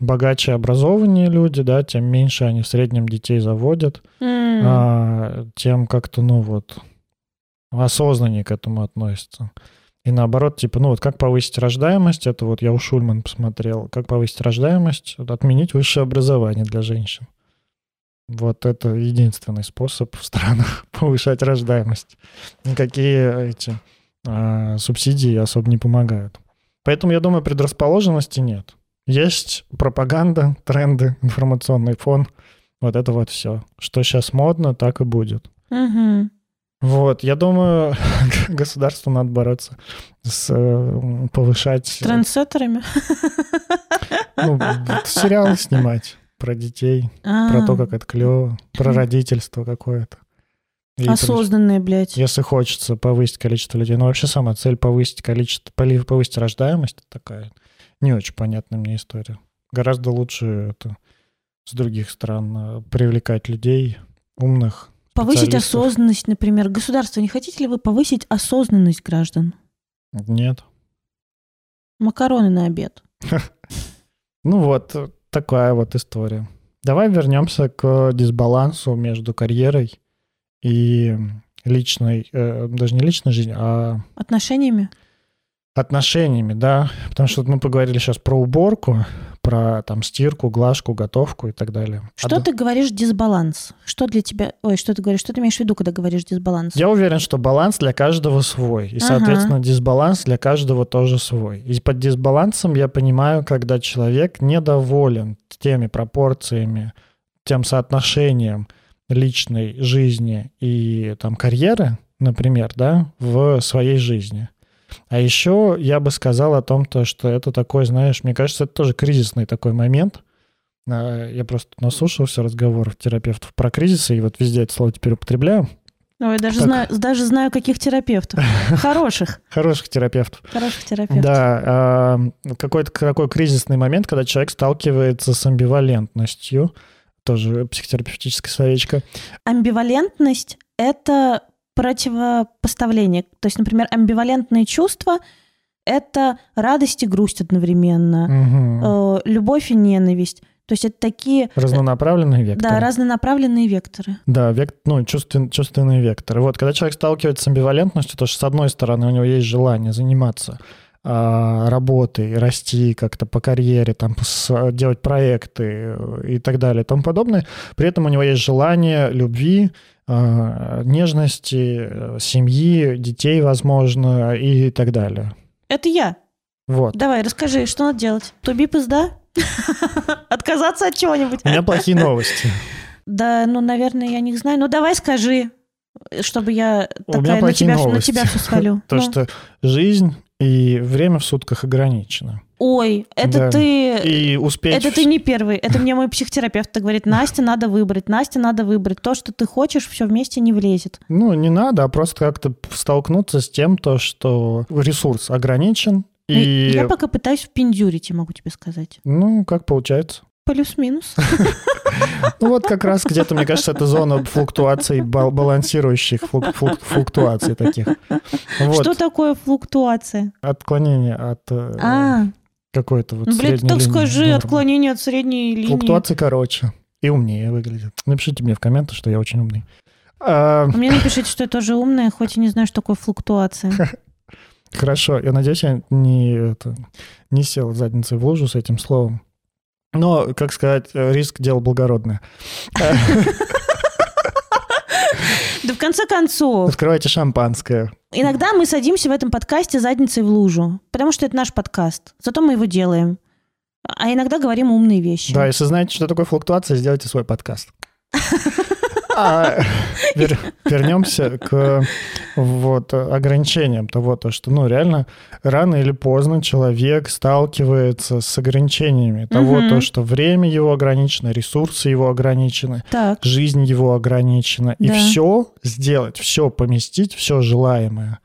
богаче образованные люди, да, тем меньше они в среднем детей заводят, М. а, тем как-то, ну вот, осознаннее к этому относятся. И наоборот, типа, ну вот как повысить рождаемость, это вот я у Шульман посмотрел, как повысить рождаемость, отменить высшее образование для женщин. Вот это единственный способ в странах повышать рождаемость. Никакие эти а, субсидии особо не помогают. Поэтому, я думаю, предрасположенности нет. Есть пропаганда, тренды, информационный фон. Вот это вот все. Что сейчас модно, так и будет. Угу. Вот, я думаю, государству надо бороться с э, повышать... Трендсеттерами? Ну, сериалы снимать про детей, про то, как это клево, про родительство какое-то. И Осознанные, блядь. Если хочется повысить количество людей, ну вообще сама цель повысить количество, повысить рождаемость такая не очень понятная мне история. Гораздо лучше это с других стран э, привлекать людей умных. Повысить осознанность, например. Государство, не хотите ли вы повысить осознанность граждан? Нет. Макароны на обед. Ну вот такая вот история. Давай вернемся к дисбалансу между карьерой и личной, э, даже не личной жизнью, а Отношениями? Отношениями, да. Потому что мы поговорили сейчас про уборку, про там стирку, глажку, готовку и так далее. Что А ты говоришь дисбаланс? Что для тебя... Ой, что ты говоришь? Что ты имеешь в виду, когда говоришь дисбаланс? Я уверен, что баланс для каждого свой. И, Ага. соответственно, дисбаланс для каждого тоже свой. И под дисбалансом я понимаю, когда человек недоволен теми пропорциями, тем соотношением личной жизни и там карьеры, например, да, в своей жизни. А еще я бы сказал о том, то, что это такой, знаешь, мне кажется, это тоже кризисный такой момент. А, Я просто наслушался разговоров терапевтов про кризисы, и вот везде это слово теперь употребляю. Ой, даже Так. знаю, даже знаю, каких терапевтов. Хороших. Хороших терапевтов. Хороших терапевтов. Да, а, какой-то такой кризисный момент, когда человек сталкивается с амбивалентностью, тоже психотерапевтическое словечко. Амбивалентность — это противопоставление. То есть, например, амбивалентные чувства — это радость и грусть одновременно, э, любовь и ненависть. То есть это такие, Разнонаправленные векторы. да, разнонаправленные векторы. Да, век, ну, чувствен, чувственные векторы. Вот, когда человек сталкивается с амбивалентностью, то что, с одной стороны, у него есть желание заниматься а, работой, расти как-то по карьере, там, делать проекты э, и так далее и тому подобное. При этом у него есть желание любви, а, нежности, э, семьи, детей, возможно, и так далее. Это я. Вот. Давай, расскажи, что надо делать? Туби пизда? Отказаться от чего-нибудь? У меня плохие новости. Да, ну, наверное, я не знаю. Ну, давай скажи, чтобы я такая на тебя, на тебя все свалю. То, Ну. что жизнь и время в сутках ограничено. Ой, это Да. ты... И успеть... Это ты не первый. Это мне мой психотерапевт так говорит. Настя, надо выбрать. Настя, надо выбрать. То, что ты хочешь, все вместе не влезет. Ну, не надо, а просто как-то столкнуться с тем, то, что ресурс ограничен, и, Я пока пытаюсь впендюрить, я могу тебе сказать. ну, как получается. Плюс-минус. Ну, вот как раз где-то, мне кажется, это зона флуктуаций, бал- балансирующих флук- флук- флуктуаций таких. Что такое флуктуация? отклонение от э, А, какой-то вот ну, средней так линии скажи, отклонение от средней линии. Флуктуации короче и умнее выглядят. Напишите мне в комменты, что я очень умный. А, А мне напишите, что я тоже умная, хоть и не знаю, что такое флуктуация. Хорошо, я надеюсь, я не, это, не сел задницей в лужу с этим словом. Но, как сказать, э, риск дело благородное. Да в конце концов, Открывайте шампанское. иногда мы садимся в этом подкасте задницей в лужу, потому что это наш подкаст. Зато мы его делаем. А иногда говорим умные вещи. Да, если знаете, что такое флуктуация, сделайте свой подкаст. А, вер- вернемся к вот, ограничениям того, то, что ну, реально рано или поздно человек сталкивается с ограничениями того, Мгм. то, что время его ограничено, ресурсы его ограничены, Так, жизнь его ограничена. И Да. все сделать, все поместить, все желаемое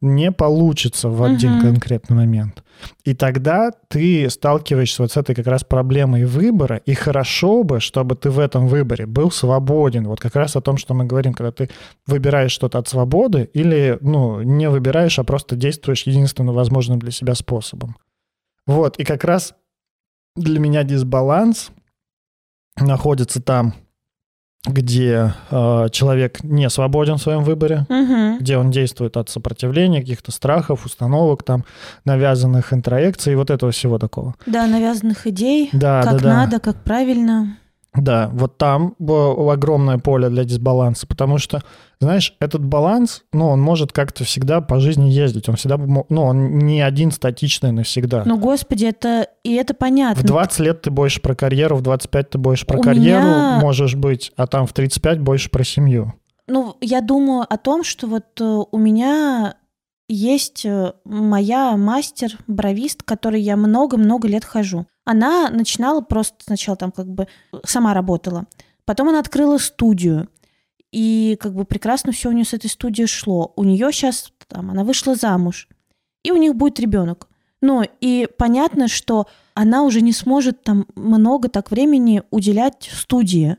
не получится в один Мгм. конкретный момент. И тогда ты сталкиваешься вот с этой как раз проблемой выбора, и хорошо бы, чтобы ты в этом выборе был свободен. Вот как раз о том, что мы говорим, когда ты выбираешь что-то от свободы или, ну, не выбираешь, а просто действуешь единственно возможным для себя способом. Вот, и как раз для меня дисбаланс находится там, где э, человек не свободен в своем выборе, Мгм. где он действует от сопротивления, каких-то страхов, установок, там, навязанных интроекций и вот этого всего такого. да, навязанных идей, Да, как да, да. надо, как правильно. Да, вот там огромное поле для дисбаланса, потому что, знаешь, этот баланс, ну, он может как-то всегда по жизни ездить, он всегда, ну, он не один статичный навсегда. Ну, господи, это и это понятно. В 20 лет ты больше про карьеру, в 25 ты больше про У карьеру меня... можешь быть, а там в 35 больше про семью. Ну, я думаю о том, что вот э, у меня есть э, моя мастер-бровист, которой я много-много лет хожу. Она начинала просто сначала там как бы сама работала. Потом она открыла студию. И как бы прекрасно все у нее с этой студией шло. У нее сейчас там она вышла замуж. И у них будет ребенок. Ну, и понятно, что она уже не сможет там много так времени уделять студии.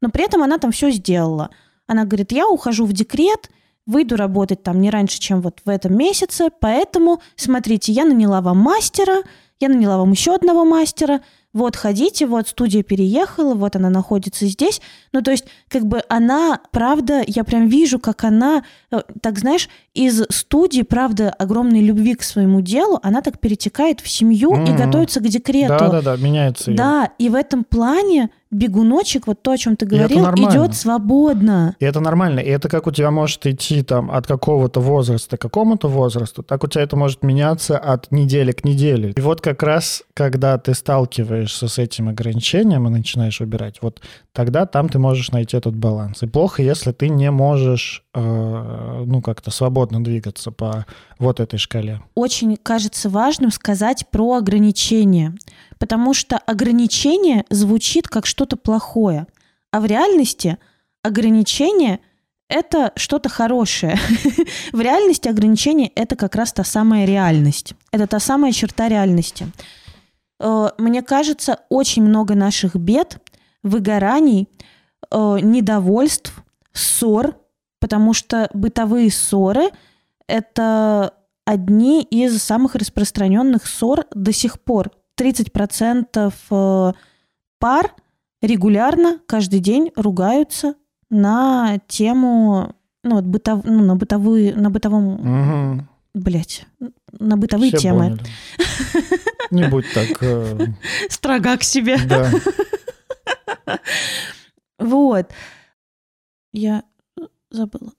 Но при этом она там все сделала. Она говорит, я ухожу в декрет, выйду работать там не раньше, чем вот в этом месяце, поэтому, смотрите, я наняла вам мастера, я наняла вам еще одного мастера, вот ходите, вот студия переехала, вот она находится здесь. Ну, то есть, как бы она, правда, я прям вижу, как она, э, так знаешь, из студии, правда, огромной любви к своему делу, она так перетекает в семью mm-hmm. и готовится к декрету. Да-да-да, меняется. Ее. Да, и в этом плане бегуночек, вот то, о чем ты говорил, идет свободно. И это нормально. И это как у тебя может идти там от какого-то возраста к какому-то возрасту, так у тебя это может меняться от недели к неделе. И вот как раз, когда ты сталкиваешься с этим ограничением и начинаешь убирать, вот тогда там ты можешь найти этот баланс. И плохо, если ты не можешь, э, ну, как-то свободно двигаться по вот этой шкале. Очень кажется важным сказать про ограничения, потому что ограничение звучит как что-то плохое, а в реальности ограничение — это что-то хорошее. в реальности ограничение — это как раз та самая реальность. Это та самая черта реальности. Э, мне кажется, очень много наших бед — выгораний, э, недовольств, ссор, потому что бытовые ссоры – это одни из самых распространенных ссор до сих пор. 30% э, пар регулярно каждый день ругаются на тему, ну, вот бытов, ну на бытовые, на бытовом, угу. блять, на бытовые Все темы. Поняли. Не будь так... Э... Строга к себе. Да. Вот. Я забыла.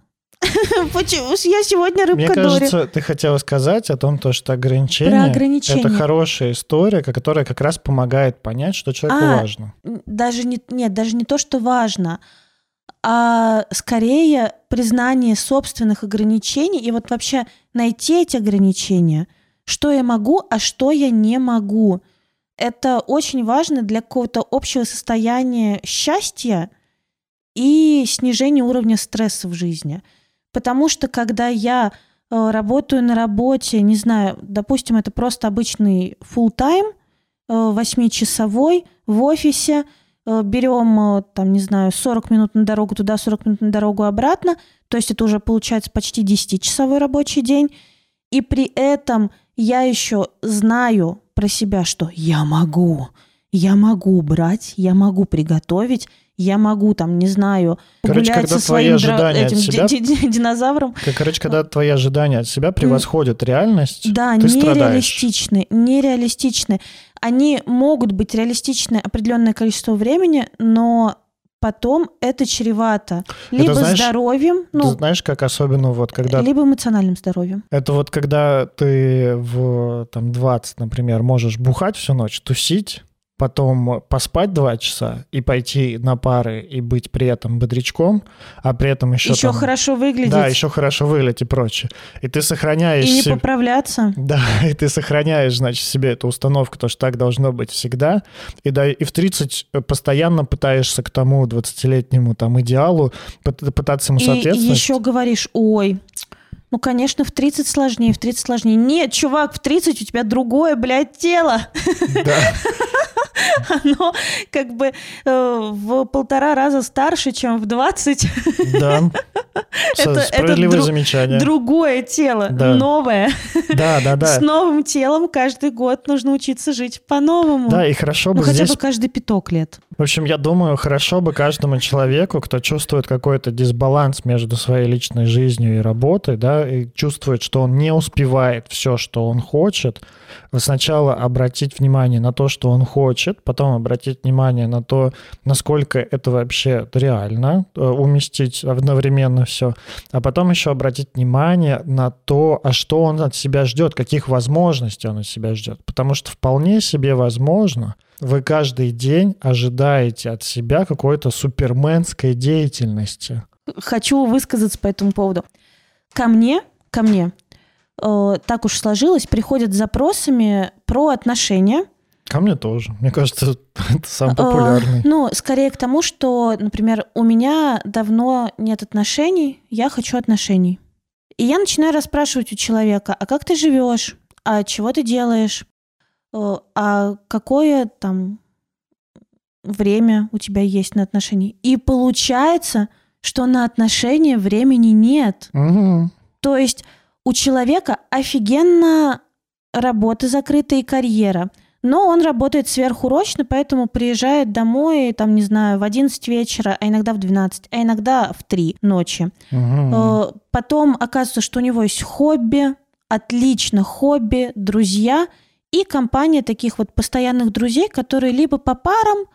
Почему? Я сегодня рыбка Мне кажется, Дори. ты хотела сказать о том, то, что ограничение, ограничение это хорошая история, которая как раз помогает понять, что человеку а, важно. Даже не, нет, даже не то, что важно, а скорее признание собственных ограничений и вот вообще найти эти ограничения, что я могу, а что я не могу это очень важно для какого-то общего состояния счастья и снижения уровня стресса в жизни. Потому что когда я э, работаю на работе, не знаю, допустим, это просто обычный full time, э, восьмичасовой в офисе, э, берем, там, не знаю, 40 минут на дорогу туда, 40 минут на дорогу обратно, то есть это уже получается почти 10-часовой рабочий день, и при этом я еще знаю про себя, что я могу, я могу брать, я могу приготовить, я могу там, не знаю, короче, гулять со своим дра... этим себя... динозавром. Короче, когда твои ожидания от себя превосходят реальность, да, ты нереалистичны, нереалистичны. Они могут быть реалистичны определенное количество времени, но потом это чревато либо это знаешь, здоровьем, ну, ты знаешь, как особенно вот когда... Либо эмоциональным здоровьем. Это вот когда ты в там 20, например, можешь бухать всю ночь, тусить, потом поспать два часа и пойти на пары и быть при этом бодрячком, а при этом еще еще там, хорошо выглядеть. Да, еще хорошо выглядеть и прочее. И ты сохраняешь... И не себе, поправляться. Да, и ты сохраняешь, значит, себе эту установку, то, что так должно быть всегда. И, да, и в 30 постоянно пытаешься к тому 20-летнему там идеалу пытаться ему соответствовать. И еще говоришь, ой, ну, конечно, в 30 сложнее, в 30 сложнее. Нет, чувак, в 30 у тебя другое, блядь, тело. Да. Оно как бы э, в полтора раза старше, чем в 20. Да. это, Справедливое это замечание. Другое тело, да. новое. Да, да, да. С новым телом каждый год нужно учиться жить по-новому. Да, и хорошо бы ну, здесь... хотя бы каждый пяток лет. В общем, я думаю, хорошо бы каждому человеку, кто чувствует какой-то дисбаланс между своей личной жизнью и работой, да, и чувствует, что он не успевает все, что он хочет, сначала обратить внимание на то, что он хочет, потом обратить внимание на то, насколько это вообще реально э, уместить одновременно все, а потом еще обратить внимание на то, а что он от себя ждет, каких возможностей он от себя ждет. Потому что вполне себе возможно, вы каждый день ожидаете от себя какой-то суперменской деятельности. Хочу высказаться по этому поводу. Ко мне, ко мне, э, так уж сложилось, приходят с запросами про отношения. Ко мне тоже. Мне кажется, это самый популярный. Э, ну, скорее к тому, что, например, у меня давно нет отношений, я хочу отношений. И я начинаю расспрашивать у человека, а как ты живешь? А чего ты делаешь? Э, а какое там время у тебя есть на отношения? И получается, что на отношения времени нет. Угу. То есть у человека офигенно работа закрыта и карьера. Но он работает сверхурочно, поэтому приезжает домой, там, не знаю, в 11 вечера, а иногда в 12, а иногда в 3 ночи. Угу. Потом оказывается, что у него есть хобби, отлично хобби, друзья и компания таких вот постоянных друзей, которые либо по парам,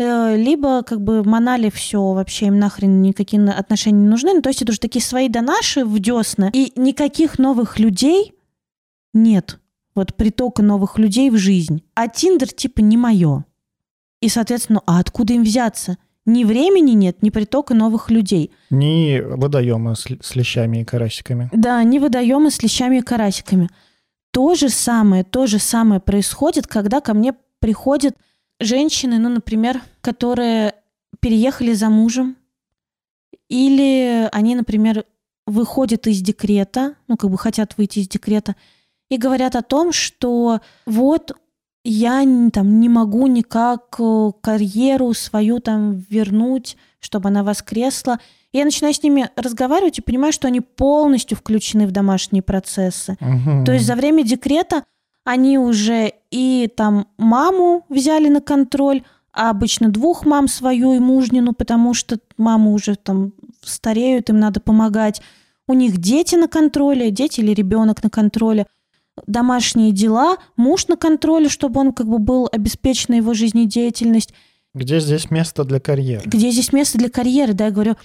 либо как бы манали все, вообще им нахрен никакие отношения не нужны. Ну, то есть это уже такие свои да наши в десна. И никаких новых людей нет вот притока новых людей в жизнь. А Тиндер типа не мое. И, соответственно, а откуда им взяться? Ни времени нет, ни притока новых людей. Ни водоема с, с лещами и карасиками. Да, ни водоема с лещами и карасиками. То же самое, то же самое происходит, когда ко мне приходят женщины, ну, например, которые переехали за мужем, или они, например, выходят из декрета, ну, как бы хотят выйти из декрета, и говорят о том, что вот я там не могу никак э, карьеру свою там вернуть, чтобы она воскресла. И я начинаю с ними разговаривать и понимаю, что они полностью включены в домашние процессы. Угу. То есть за время декрета они уже и там маму взяли на контроль, а обычно двух мам свою и мужнину, потому что мамы уже там стареют, им надо помогать. У них дети на контроле, дети или ребенок на контроле – домашние дела, муж на контроле, чтобы он как бы был обеспечена его жизнедеятельность. Где здесь место для карьеры? Где здесь место для карьеры, да, я говорю,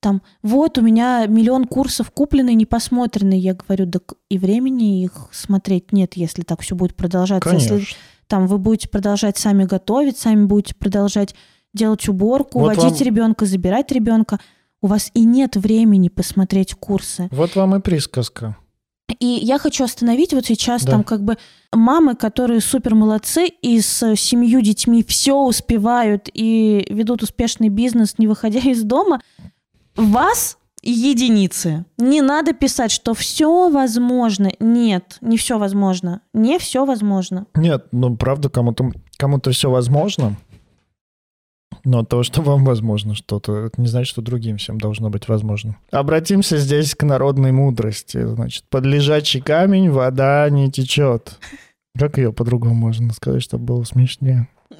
там, вот у меня миллион курсов куплены, не посмотрены. Я говорю, да и времени их смотреть нет, если так все будет продолжаться. Конечно. Если там вы будете продолжать сами готовить, сами будете продолжать делать уборку, вот водить вам... ребенка, забирать ребенка, у вас и нет времени посмотреть курсы. Вот вам и присказка. И я хочу остановить вот сейчас да. там как бы мамы, которые супер молодцы и с семью детьми все успевают и ведут успешный бизнес, не выходя из дома. Вас единицы. Не надо писать, что все возможно. Нет, не все возможно. Не все возможно. Нет, ну правда, кому-то кому-то все возможно. Но то, что вам возможно что-то, это не значит, что другим всем должно быть возможно. Обратимся здесь к народной мудрости. Значит, под лежачий камень вода не течет. Как ее по-другому можно сказать, чтобы было смешнее?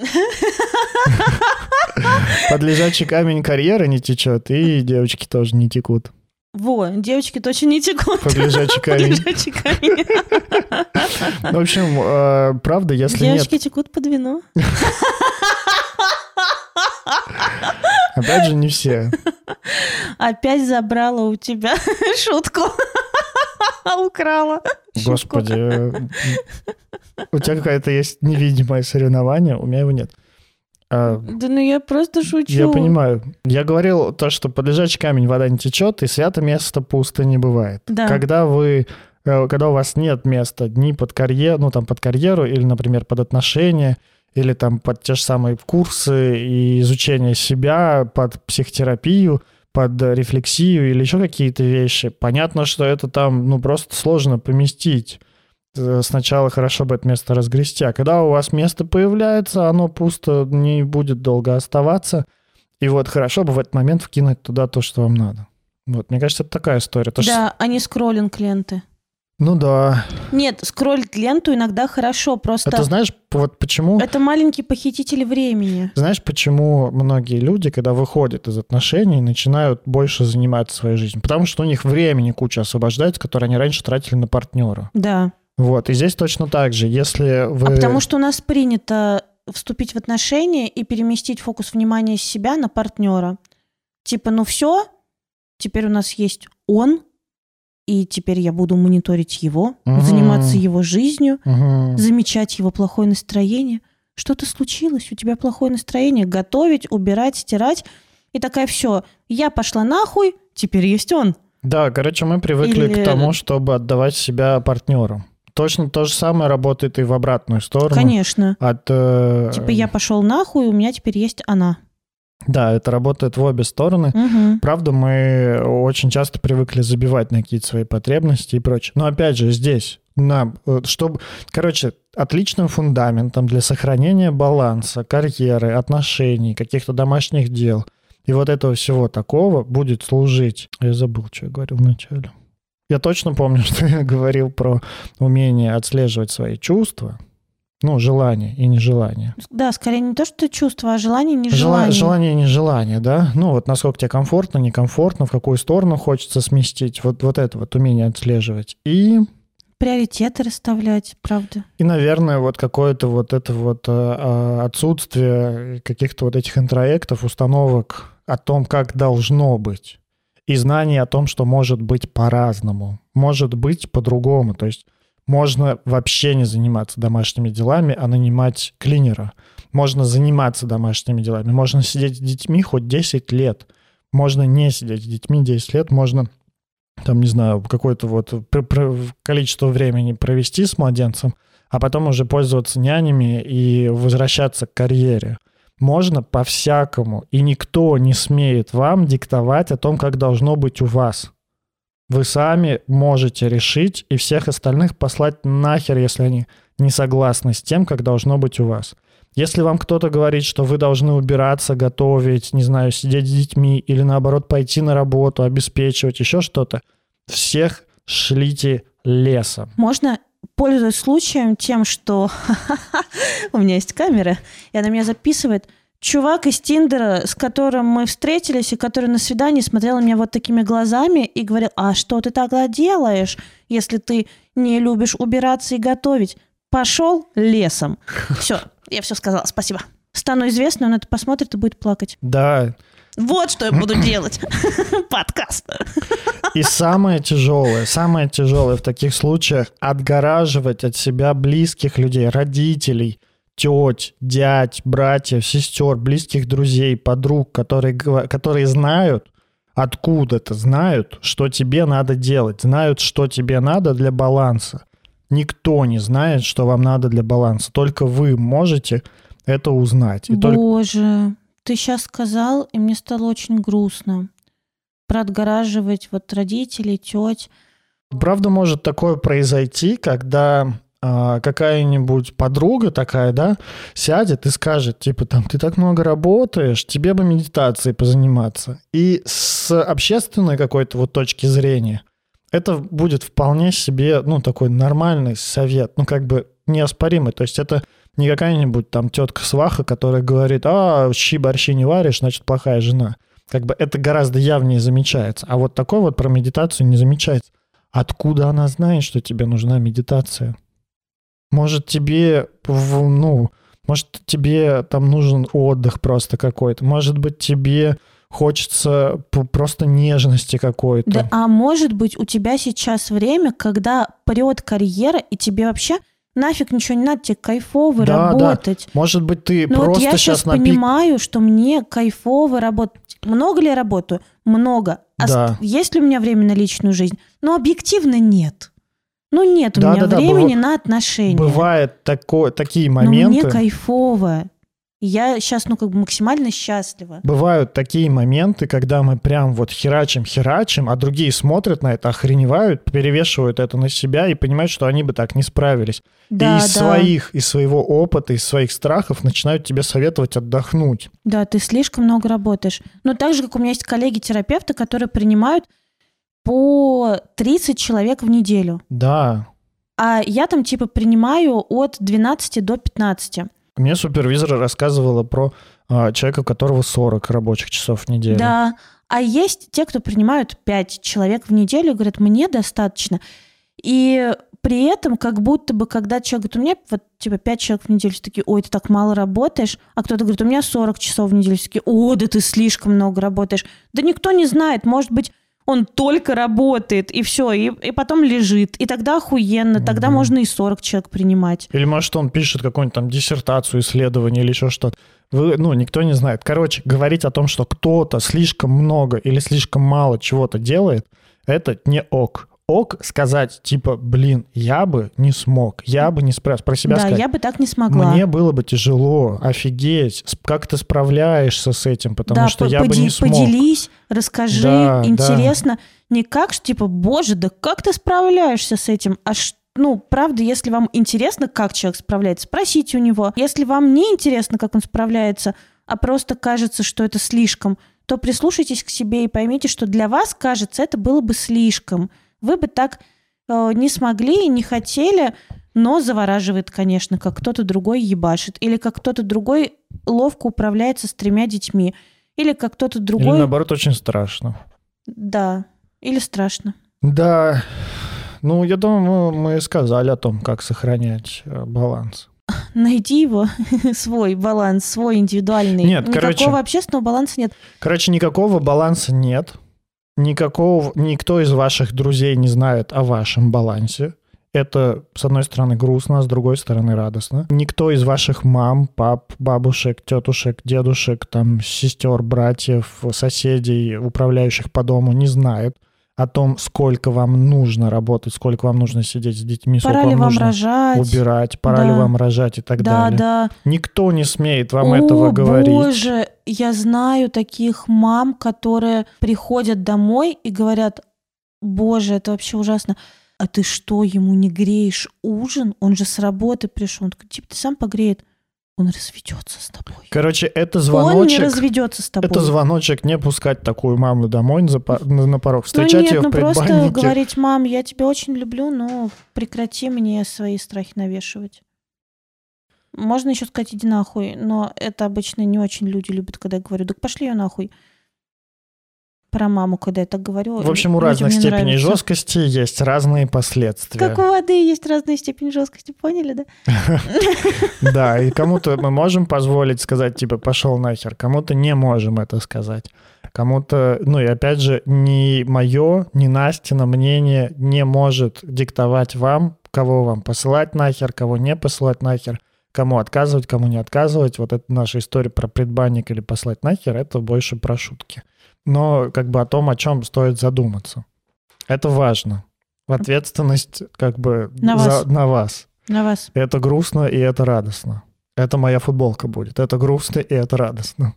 Под лежачий камень карьера не течет, и девочки тоже не текут. Во, девочки точно не текут. Под лежачий камень. Под лежачий камень. В общем, э, правда, если нет... Девочки текут под вино. Опять же, не все. Опять забрала у тебя шутку. Украла. Господи. У тебя какая-то есть невидимое соревнование, у меня его нет. А, да ну я просто шучу. Я понимаю. Я говорил то, что под лежачий камень вода не течет, и свято место пусто не бывает. Да. Когда вы э, когда у вас нет места ни под карьеру, ну там под карьеру или, например, под отношения, или там под те же самые курсы и изучение себя, под психотерапию, под рефлексию или еще какие-то вещи. Понятно, что это там, ну, просто сложно поместить. Э, сначала хорошо бы это место разгрести, а когда у вас место появляется, оно пусто не будет долго оставаться. И вот хорошо бы в этот момент вкинуть туда то, что вам надо. Вот, мне кажется, это такая история. То, да, что... а не скроллинг ленты. Ну да. Нет, скроллить ленту иногда хорошо, просто... Это знаешь, вот почему... Это маленький похититель времени. Знаешь, почему многие люди, когда выходят из отношений, начинают больше заниматься своей жизнью? Потому что у них времени куча освобождается, которое они раньше тратили на партнера. Да. Вот, и здесь точно так же, если вы... А потому что у нас принято вступить в отношения и переместить фокус внимания с себя на партнера. Типа, ну все, теперь у нас есть он, и теперь я буду мониторить его, Мгм. заниматься его жизнью, Мгм. замечать его плохое настроение. Что-то случилось, у тебя плохое настроение. Готовить, убирать, стирать. И такая, все, я пошла нахуй, теперь есть он. Да, короче, мы привыкли Или- к тому, чтобы отдавать себя партнеру. Точно то же самое работает и в обратную сторону. Конечно. От, э, Типа я пошел нахуй, у меня теперь есть она. Да, это работает в обе стороны. Мгм. Правда, мы очень часто привыкли забивать на какие-то свои потребности и прочее. Но опять же, здесь нам, э, чтобы, короче, отличным фундаментом для сохранения баланса, карьеры, отношений, каких-то домашних дел и вот этого всего такого будет служить. Я забыл, что я говорил вначале. Я точно помню, что я говорил про умение отслеживать свои чувства, ну, желания и нежелания. Да, скорее не то, что чувство, а желание, не Жела- желание. Желание, нежелание, да? Ну вот насколько тебе комфортно, некомфортно, в какую сторону хочется сместить. Вот, вот это вот умение отслеживать. И, Приоритеты расставлять, правда. и, наверное, вот какое-то вот это вот э, э, отсутствие каких-то вот этих интроектов, установок о том, как должно быть. И знание о том, что может быть по-разному. Может быть по-другому. То есть можно вообще не заниматься домашними делами, а нанимать клинера. Можно заниматься домашними делами. Можно сидеть с детьми хоть 10 лет. Можно не сидеть с детьми 10 лет. Можно, там, не знаю, какое-то вот количество времени провести с младенцем, а потом уже пользоваться нянями и возвращаться к карьере. Можно по-всякому, и никто не смеет вам диктовать о том, как должно быть у вас. Вы сами можете решить и всех остальных послать нахер, если они не согласны с тем, как должно быть у вас. Если вам кто-то говорит, что вы должны убираться, готовить, не знаю, сидеть с детьми или наоборот пойти на работу, обеспечивать, еще что-то, всех шлите лесом. Можно, пользуясь случаем тем, что у меня есть камера, и она меня записывает, чувак из Тиндера, с которым мы встретились, и который на свидании смотрел на меня вот такими глазами и говорил, а что ты тогда делаешь, если ты не любишь убираться и готовить? Пошел лесом. Все, я все сказала, спасибо. Стану известной, он это посмотрит и будет плакать. Да, Вот что я буду делать. Подкаст. И самое тяжелое, самое тяжелое в таких случаях отгораживать от себя близких людей, родителей, теть, дядь, братьев, сестер, близких друзей, подруг, которые, которые знают, откуда-то знают, что тебе надо делать, знают, что тебе надо для баланса. Никто не знает, что вам надо для баланса. Только вы можете это узнать. И только Боже, ты сейчас сказал, и мне стало очень грустно. Про отгораживать вот родителей, теть. Правда, может такое произойти, когда а, какая-нибудь подруга такая, да, сядет и скажет, типа, там, ты так много работаешь, тебе бы медитацией позаниматься. И с общественной какой-то вот точки зрения это будет вполне себе, ну, такой нормальный совет, ну, как бы неоспоримый. То есть это не какая-нибудь там тетка-сваха, которая говорит, а, щи борщи не варишь, значит, плохая жена. Как бы это гораздо явнее замечается. А вот такой вот про медитацию не замечается. Откуда она знает, что тебе нужна медитация? Может, тебе, ну, может, тебе там нужен отдых просто какой-то. Может быть, тебе хочется просто нежности какой-то. Да, а может быть, у тебя сейчас время, когда прет карьера, и тебе вообще нафиг ничего не надо, тебе кайфово Да, да. работать. Может быть, ты Ну вот просто я сейчас сейчас на пик- понимаю, что мне кайфово работать. Много ли я работаю? Много. А Да. есть ли у меня время на личную жизнь? Ну, объективно нет. Ну, нет у Да, меня да, да, времени быва- на отношения. Бывает тако- такие Но моменты. мне кайфово. Я сейчас, ну, как бы максимально счастлива. Бывают такие моменты, когда мы прям вот херачим-херачим, а другие смотрят на это, охреневают, перевешивают это на себя и понимают, что они бы так не справились. Да, и из да. своих, из своего опыта, из своих страхов начинают тебе советовать отдохнуть. Да, ты слишком много работаешь. Но так же, как у меня есть коллеги-терапевты, которые принимают по 30 человек в неделю. Да. А я там типа принимаю от 12 до 15. Мне супервизор рассказывала про а, человека, у которого 40 рабочих часов в неделю. Да. А есть те, кто принимают 5 человек в неделю и говорят, мне достаточно. И при этом как будто бы, когда человек говорит, у меня вот типа 5 человек в неделю, все такие, ой, ты так мало работаешь, а кто-то говорит, у меня 40 часов в неделю, все такие, о, да ты слишком много работаешь. Да никто не знает, может быть, он только работает, и все, и, и потом лежит. И тогда охуенно, тогда Мгм. можно и 40 человек принимать. Или, может, он пишет какую-нибудь там диссертацию, исследование или еще что-то. Вы, ну, никто не знает. Короче, говорить о том, что кто-то слишком много или слишком мало чего-то делает, это не ок. Ок сказать, типа, блин, я бы не смог, я бы не справился. Про себя да, сказать. я бы так не смогла. Мне было бы тяжело, офигеть, как ты справляешься с этим, потому да, что я бы не смог. поделись, расскажи, Да, да. интересно. Не как, ж, типа, боже, да как ты справляешься с этим? А ш- ну, правда, если вам интересно, как человек справляется, спросите у него. Если вам не интересно, как он справляется, а просто кажется, что это слишком, то прислушайтесь к себе и поймите, что для вас, кажется, это было бы слишком. Вы бы так э, не смогли и не хотели, но завораживает, конечно, как кто-то другой ебашит, или как кто-то другой ловко управляется с тремя детьми, или как кто-то Или другой... наоборот, очень страшно. Да, или страшно. Да, ну, я думаю, мы, мы сказали о том, как сохранять э, баланс. Найди его, свой баланс, свой индивидуальный. Нет, Никакого короче- общественного баланса нет. Короче, никакого баланса нет. Никакого, никто из ваших друзей не знает о вашем балансе. Это, с одной стороны, грустно, с другой стороны, радостно. Никто из ваших мам, пап, бабушек, тетушек, дедушек, там, сестер, братьев, соседей, управляющих по дому не знает о том, сколько вам нужно работать, сколько вам нужно сидеть с детьми, сколько Пора ли вам нужно рожать? убирать, пора ли Да. вам рожать и так да, далее. да. Никто не смеет вам О, этого говорить. боже, я знаю таких мам, которые приходят домой и говорят, боже, это вообще ужасно. А ты что, ему не греешь ужин? Он же с работы пришел. Он такой, типа, ты сам погреет. Он разведется с тобой. Короче, это Он не звоночек. разведется с тобой. Это звоночек не пускать такую маму домой на, на порог, Ну встречать нет, ее ну в просто говорить, мам, я тебя очень люблю, но прекрати мне свои страхи навешивать. Можно еще сказать, иди нахуй, но это обычно не очень люди любят, когда я говорю, так пошли ее нахуй. Про маму, когда я так говорю. В общем, у разных не степеней нравится. жесткости есть разные последствия. Как у воды есть разные степени жесткости, поняли, да? Да, и кому-то мы можем позволить сказать, типа, пошел нахер, кому-то не можем это сказать. Кому-то, ну и опять же, ни мое, ни Настина мнение не может диктовать вам, кого вам посылать нахер, кого не посылать нахер, кому отказывать, кому не отказывать. Вот это наша история про предбанник или послать нахер, это больше про шутки. Но как бы о том, о чем стоит задуматься. Это важно. Ответственность как бы На за- вас. на вас. На вас. Это грустно и это радостно. Это моя футболка будет. Это грустно и это радостно.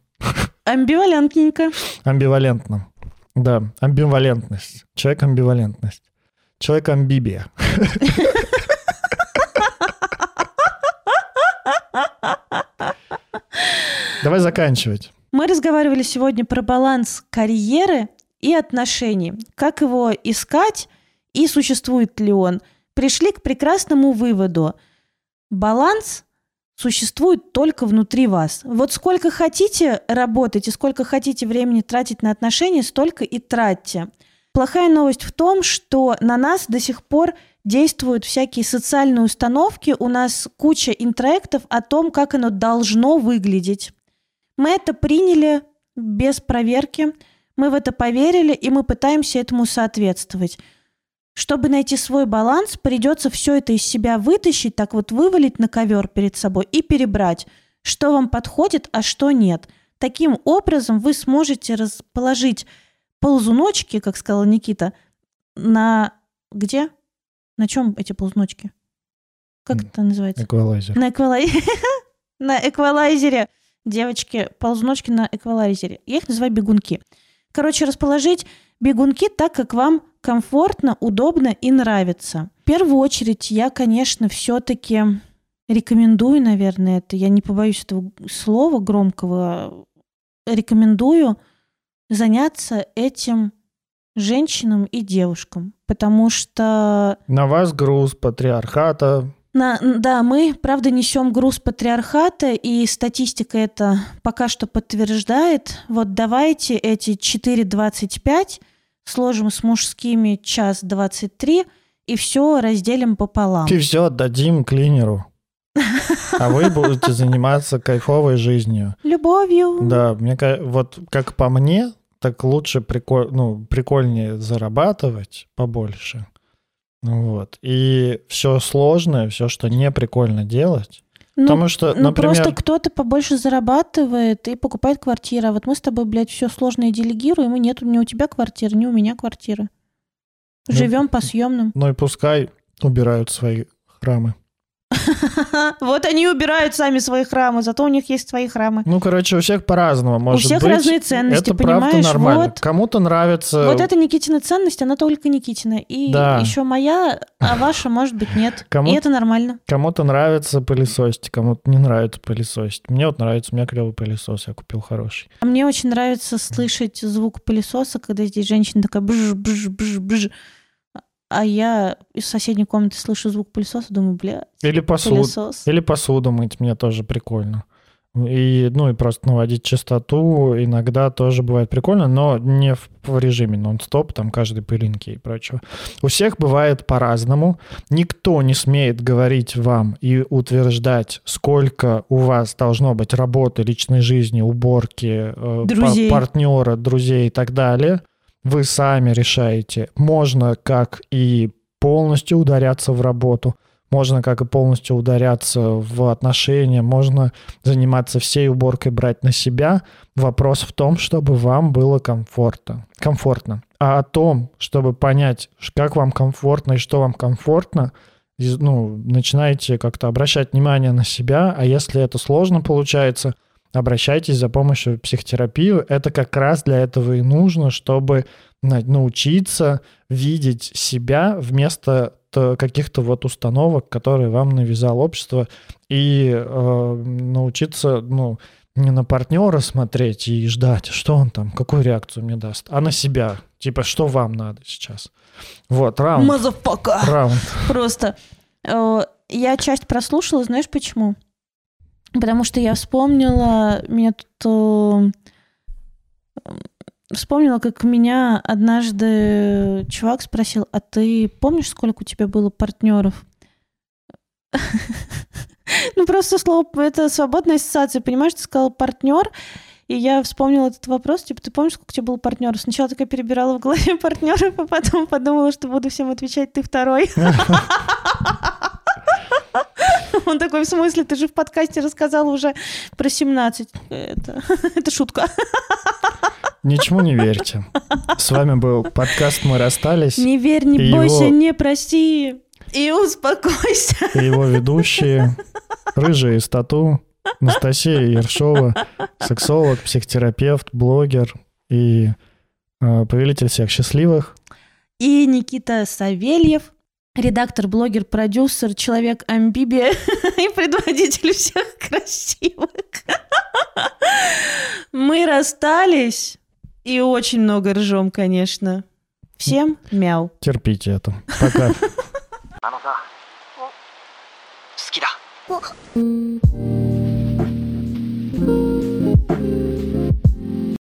Амбивалентненько. Амбивалентно. Да, амбивалентность. Человек амбивалентность. Человек амбибия. Давай заканчивать. Мы разговаривали сегодня про баланс карьеры и отношений. Как его искать и существует ли он. Пришли к прекрасному выводу. Баланс существует только внутри вас. Вот сколько хотите работать и сколько хотите времени тратить на отношения, столько и тратьте. Плохая новость в том, что на нас до сих пор действуют всякие социальные установки, у нас куча интроектов о том, как оно должно выглядеть. Мы это приняли без проверки, мы в это поверили, и мы пытаемся этому соответствовать. Чтобы найти свой баланс, придется все это из себя вытащить, так вот вывалить на ковер перед собой и перебрать, что вам подходит, а что нет. Таким образом вы сможете расположить ползуночки, как сказала Никита, на где? На чем эти ползуночки? Как это называется? Эквалайзер. На, эквалай- на эквалайзере. Девочки, ползуночки на эквалайзере. Я их называю бегунки. Короче, расположить бегунки так, как вам комфортно, удобно и нравится. В первую очередь я, конечно, все-таки рекомендую, наверное, это, я не побоюсь этого слова громкого, рекомендую заняться этим женщинам и девушкам, потому что На вас груз патриархата. на, да, мы, правда, несем груз патриархата, и статистика это пока что подтверждает. Вот давайте эти 4,25 сложим с мужскими час 23, и все разделим пополам. И все отдадим клинеру. А вы будете заниматься кайфовой жизнью. Любовью. Да, мне вот как по мне, так лучше приколь, ну, прикольнее зарабатывать побольше. Ну Вот. И все сложное, все, что не прикольно делать. Ну, Потому что, ну, например, просто кто-то побольше зарабатывает и покупает квартиру. А вот мы с тобой, блядь, все сложное делегируем, и нету ни у тебя квартиры, ни у меня квартиры. Ну, Живем по съемным. ну и пускай убирают свои храмы. Вот они убирают сами свои храмы, зато у них есть свои храмы. Ну, короче, у всех по-разному. Может всех быть, разные ценности, это правда понимаешь? нормально. Вот. Кому-то нравится... Вот это Никитина ценность, она только Никитина. И Да. еще моя, а ваша, может быть, нет. Кому- И это нормально. Кому-то нравится пылесосить, кому-то не нравится пылесосить. Мне вот нравится, у меня клевый пылесос, я купил хороший. А мне очень нравится слышать звук пылесоса, когда здесь женщина такая бж бж бж бж а я из соседней комнаты слышу звук пылесоса, думаю, бля, Или посуду. пылесос. Или посуду мыть мне тоже прикольно. И, ну, и просто наводить чистоту иногда тоже бывает прикольно, но не в, в режиме нон-стоп, там, каждой пылинки и прочего. У всех бывает по-разному. Никто не смеет говорить вам и утверждать, сколько у вас должно быть работы, личной жизни, уборки, э, Друзей. па- партнера, друзей и так далее. Вы сами решаете. Можно как и полностью ударяться в работу, можно как и полностью ударяться в отношения, можно заниматься всей уборкой, брать на себя. Вопрос в том, чтобы вам было комфортно. комфортно. А о том, чтобы понять, как вам комфортно и что вам комфортно, ну, начинаете как-то обращать внимание на себя, а если это сложно получается, обращайтесь за помощью в психотерапию. Это как раз для этого и нужно, чтобы на- научиться видеть себя вместо каких-то вот установок, которые вам навязало общество, и э, научиться, ну, не на партнера смотреть и ждать, что он там, какую реакцию мне даст, а на себя. Типа, что вам надо сейчас. Вот, раунд. Motherfucker! Раунд. Просто. Э, Я часть прослушала, знаешь почему? Потому что я вспомнила, меня тут... э, Вспомнила, как меня однажды чувак спросил, а ты помнишь, сколько у тебя было партнеров? Ну, просто слово, это свободная ассоциация, понимаешь, ты сказал партнер, и я вспомнила этот вопрос, типа, ты помнишь, сколько у тебя было партнеров? Сначала такая перебирала в голове партнеров, а потом подумала, что буду всем отвечать, ты второй. Он такой, в смысле, ты же в подкасте рассказал уже про 17. Это, это шутка. Ничему не верьте. С вами был подкаст «Мы расстались» Не верь, не И бойся, его- не прости. И успокойся. и его ведущие Рыжая из Тату, Анастасия Ершова, сексолог, психотерапевт, блогер и э, повелитель всех счастливых. И Никита Савельев, редактор, блогер, продюсер, человек амбибия и предводитель всех красивых. Мы расстались и очень много ржем, конечно. Всем мяу. Терпите это. Пока. А Скида. you.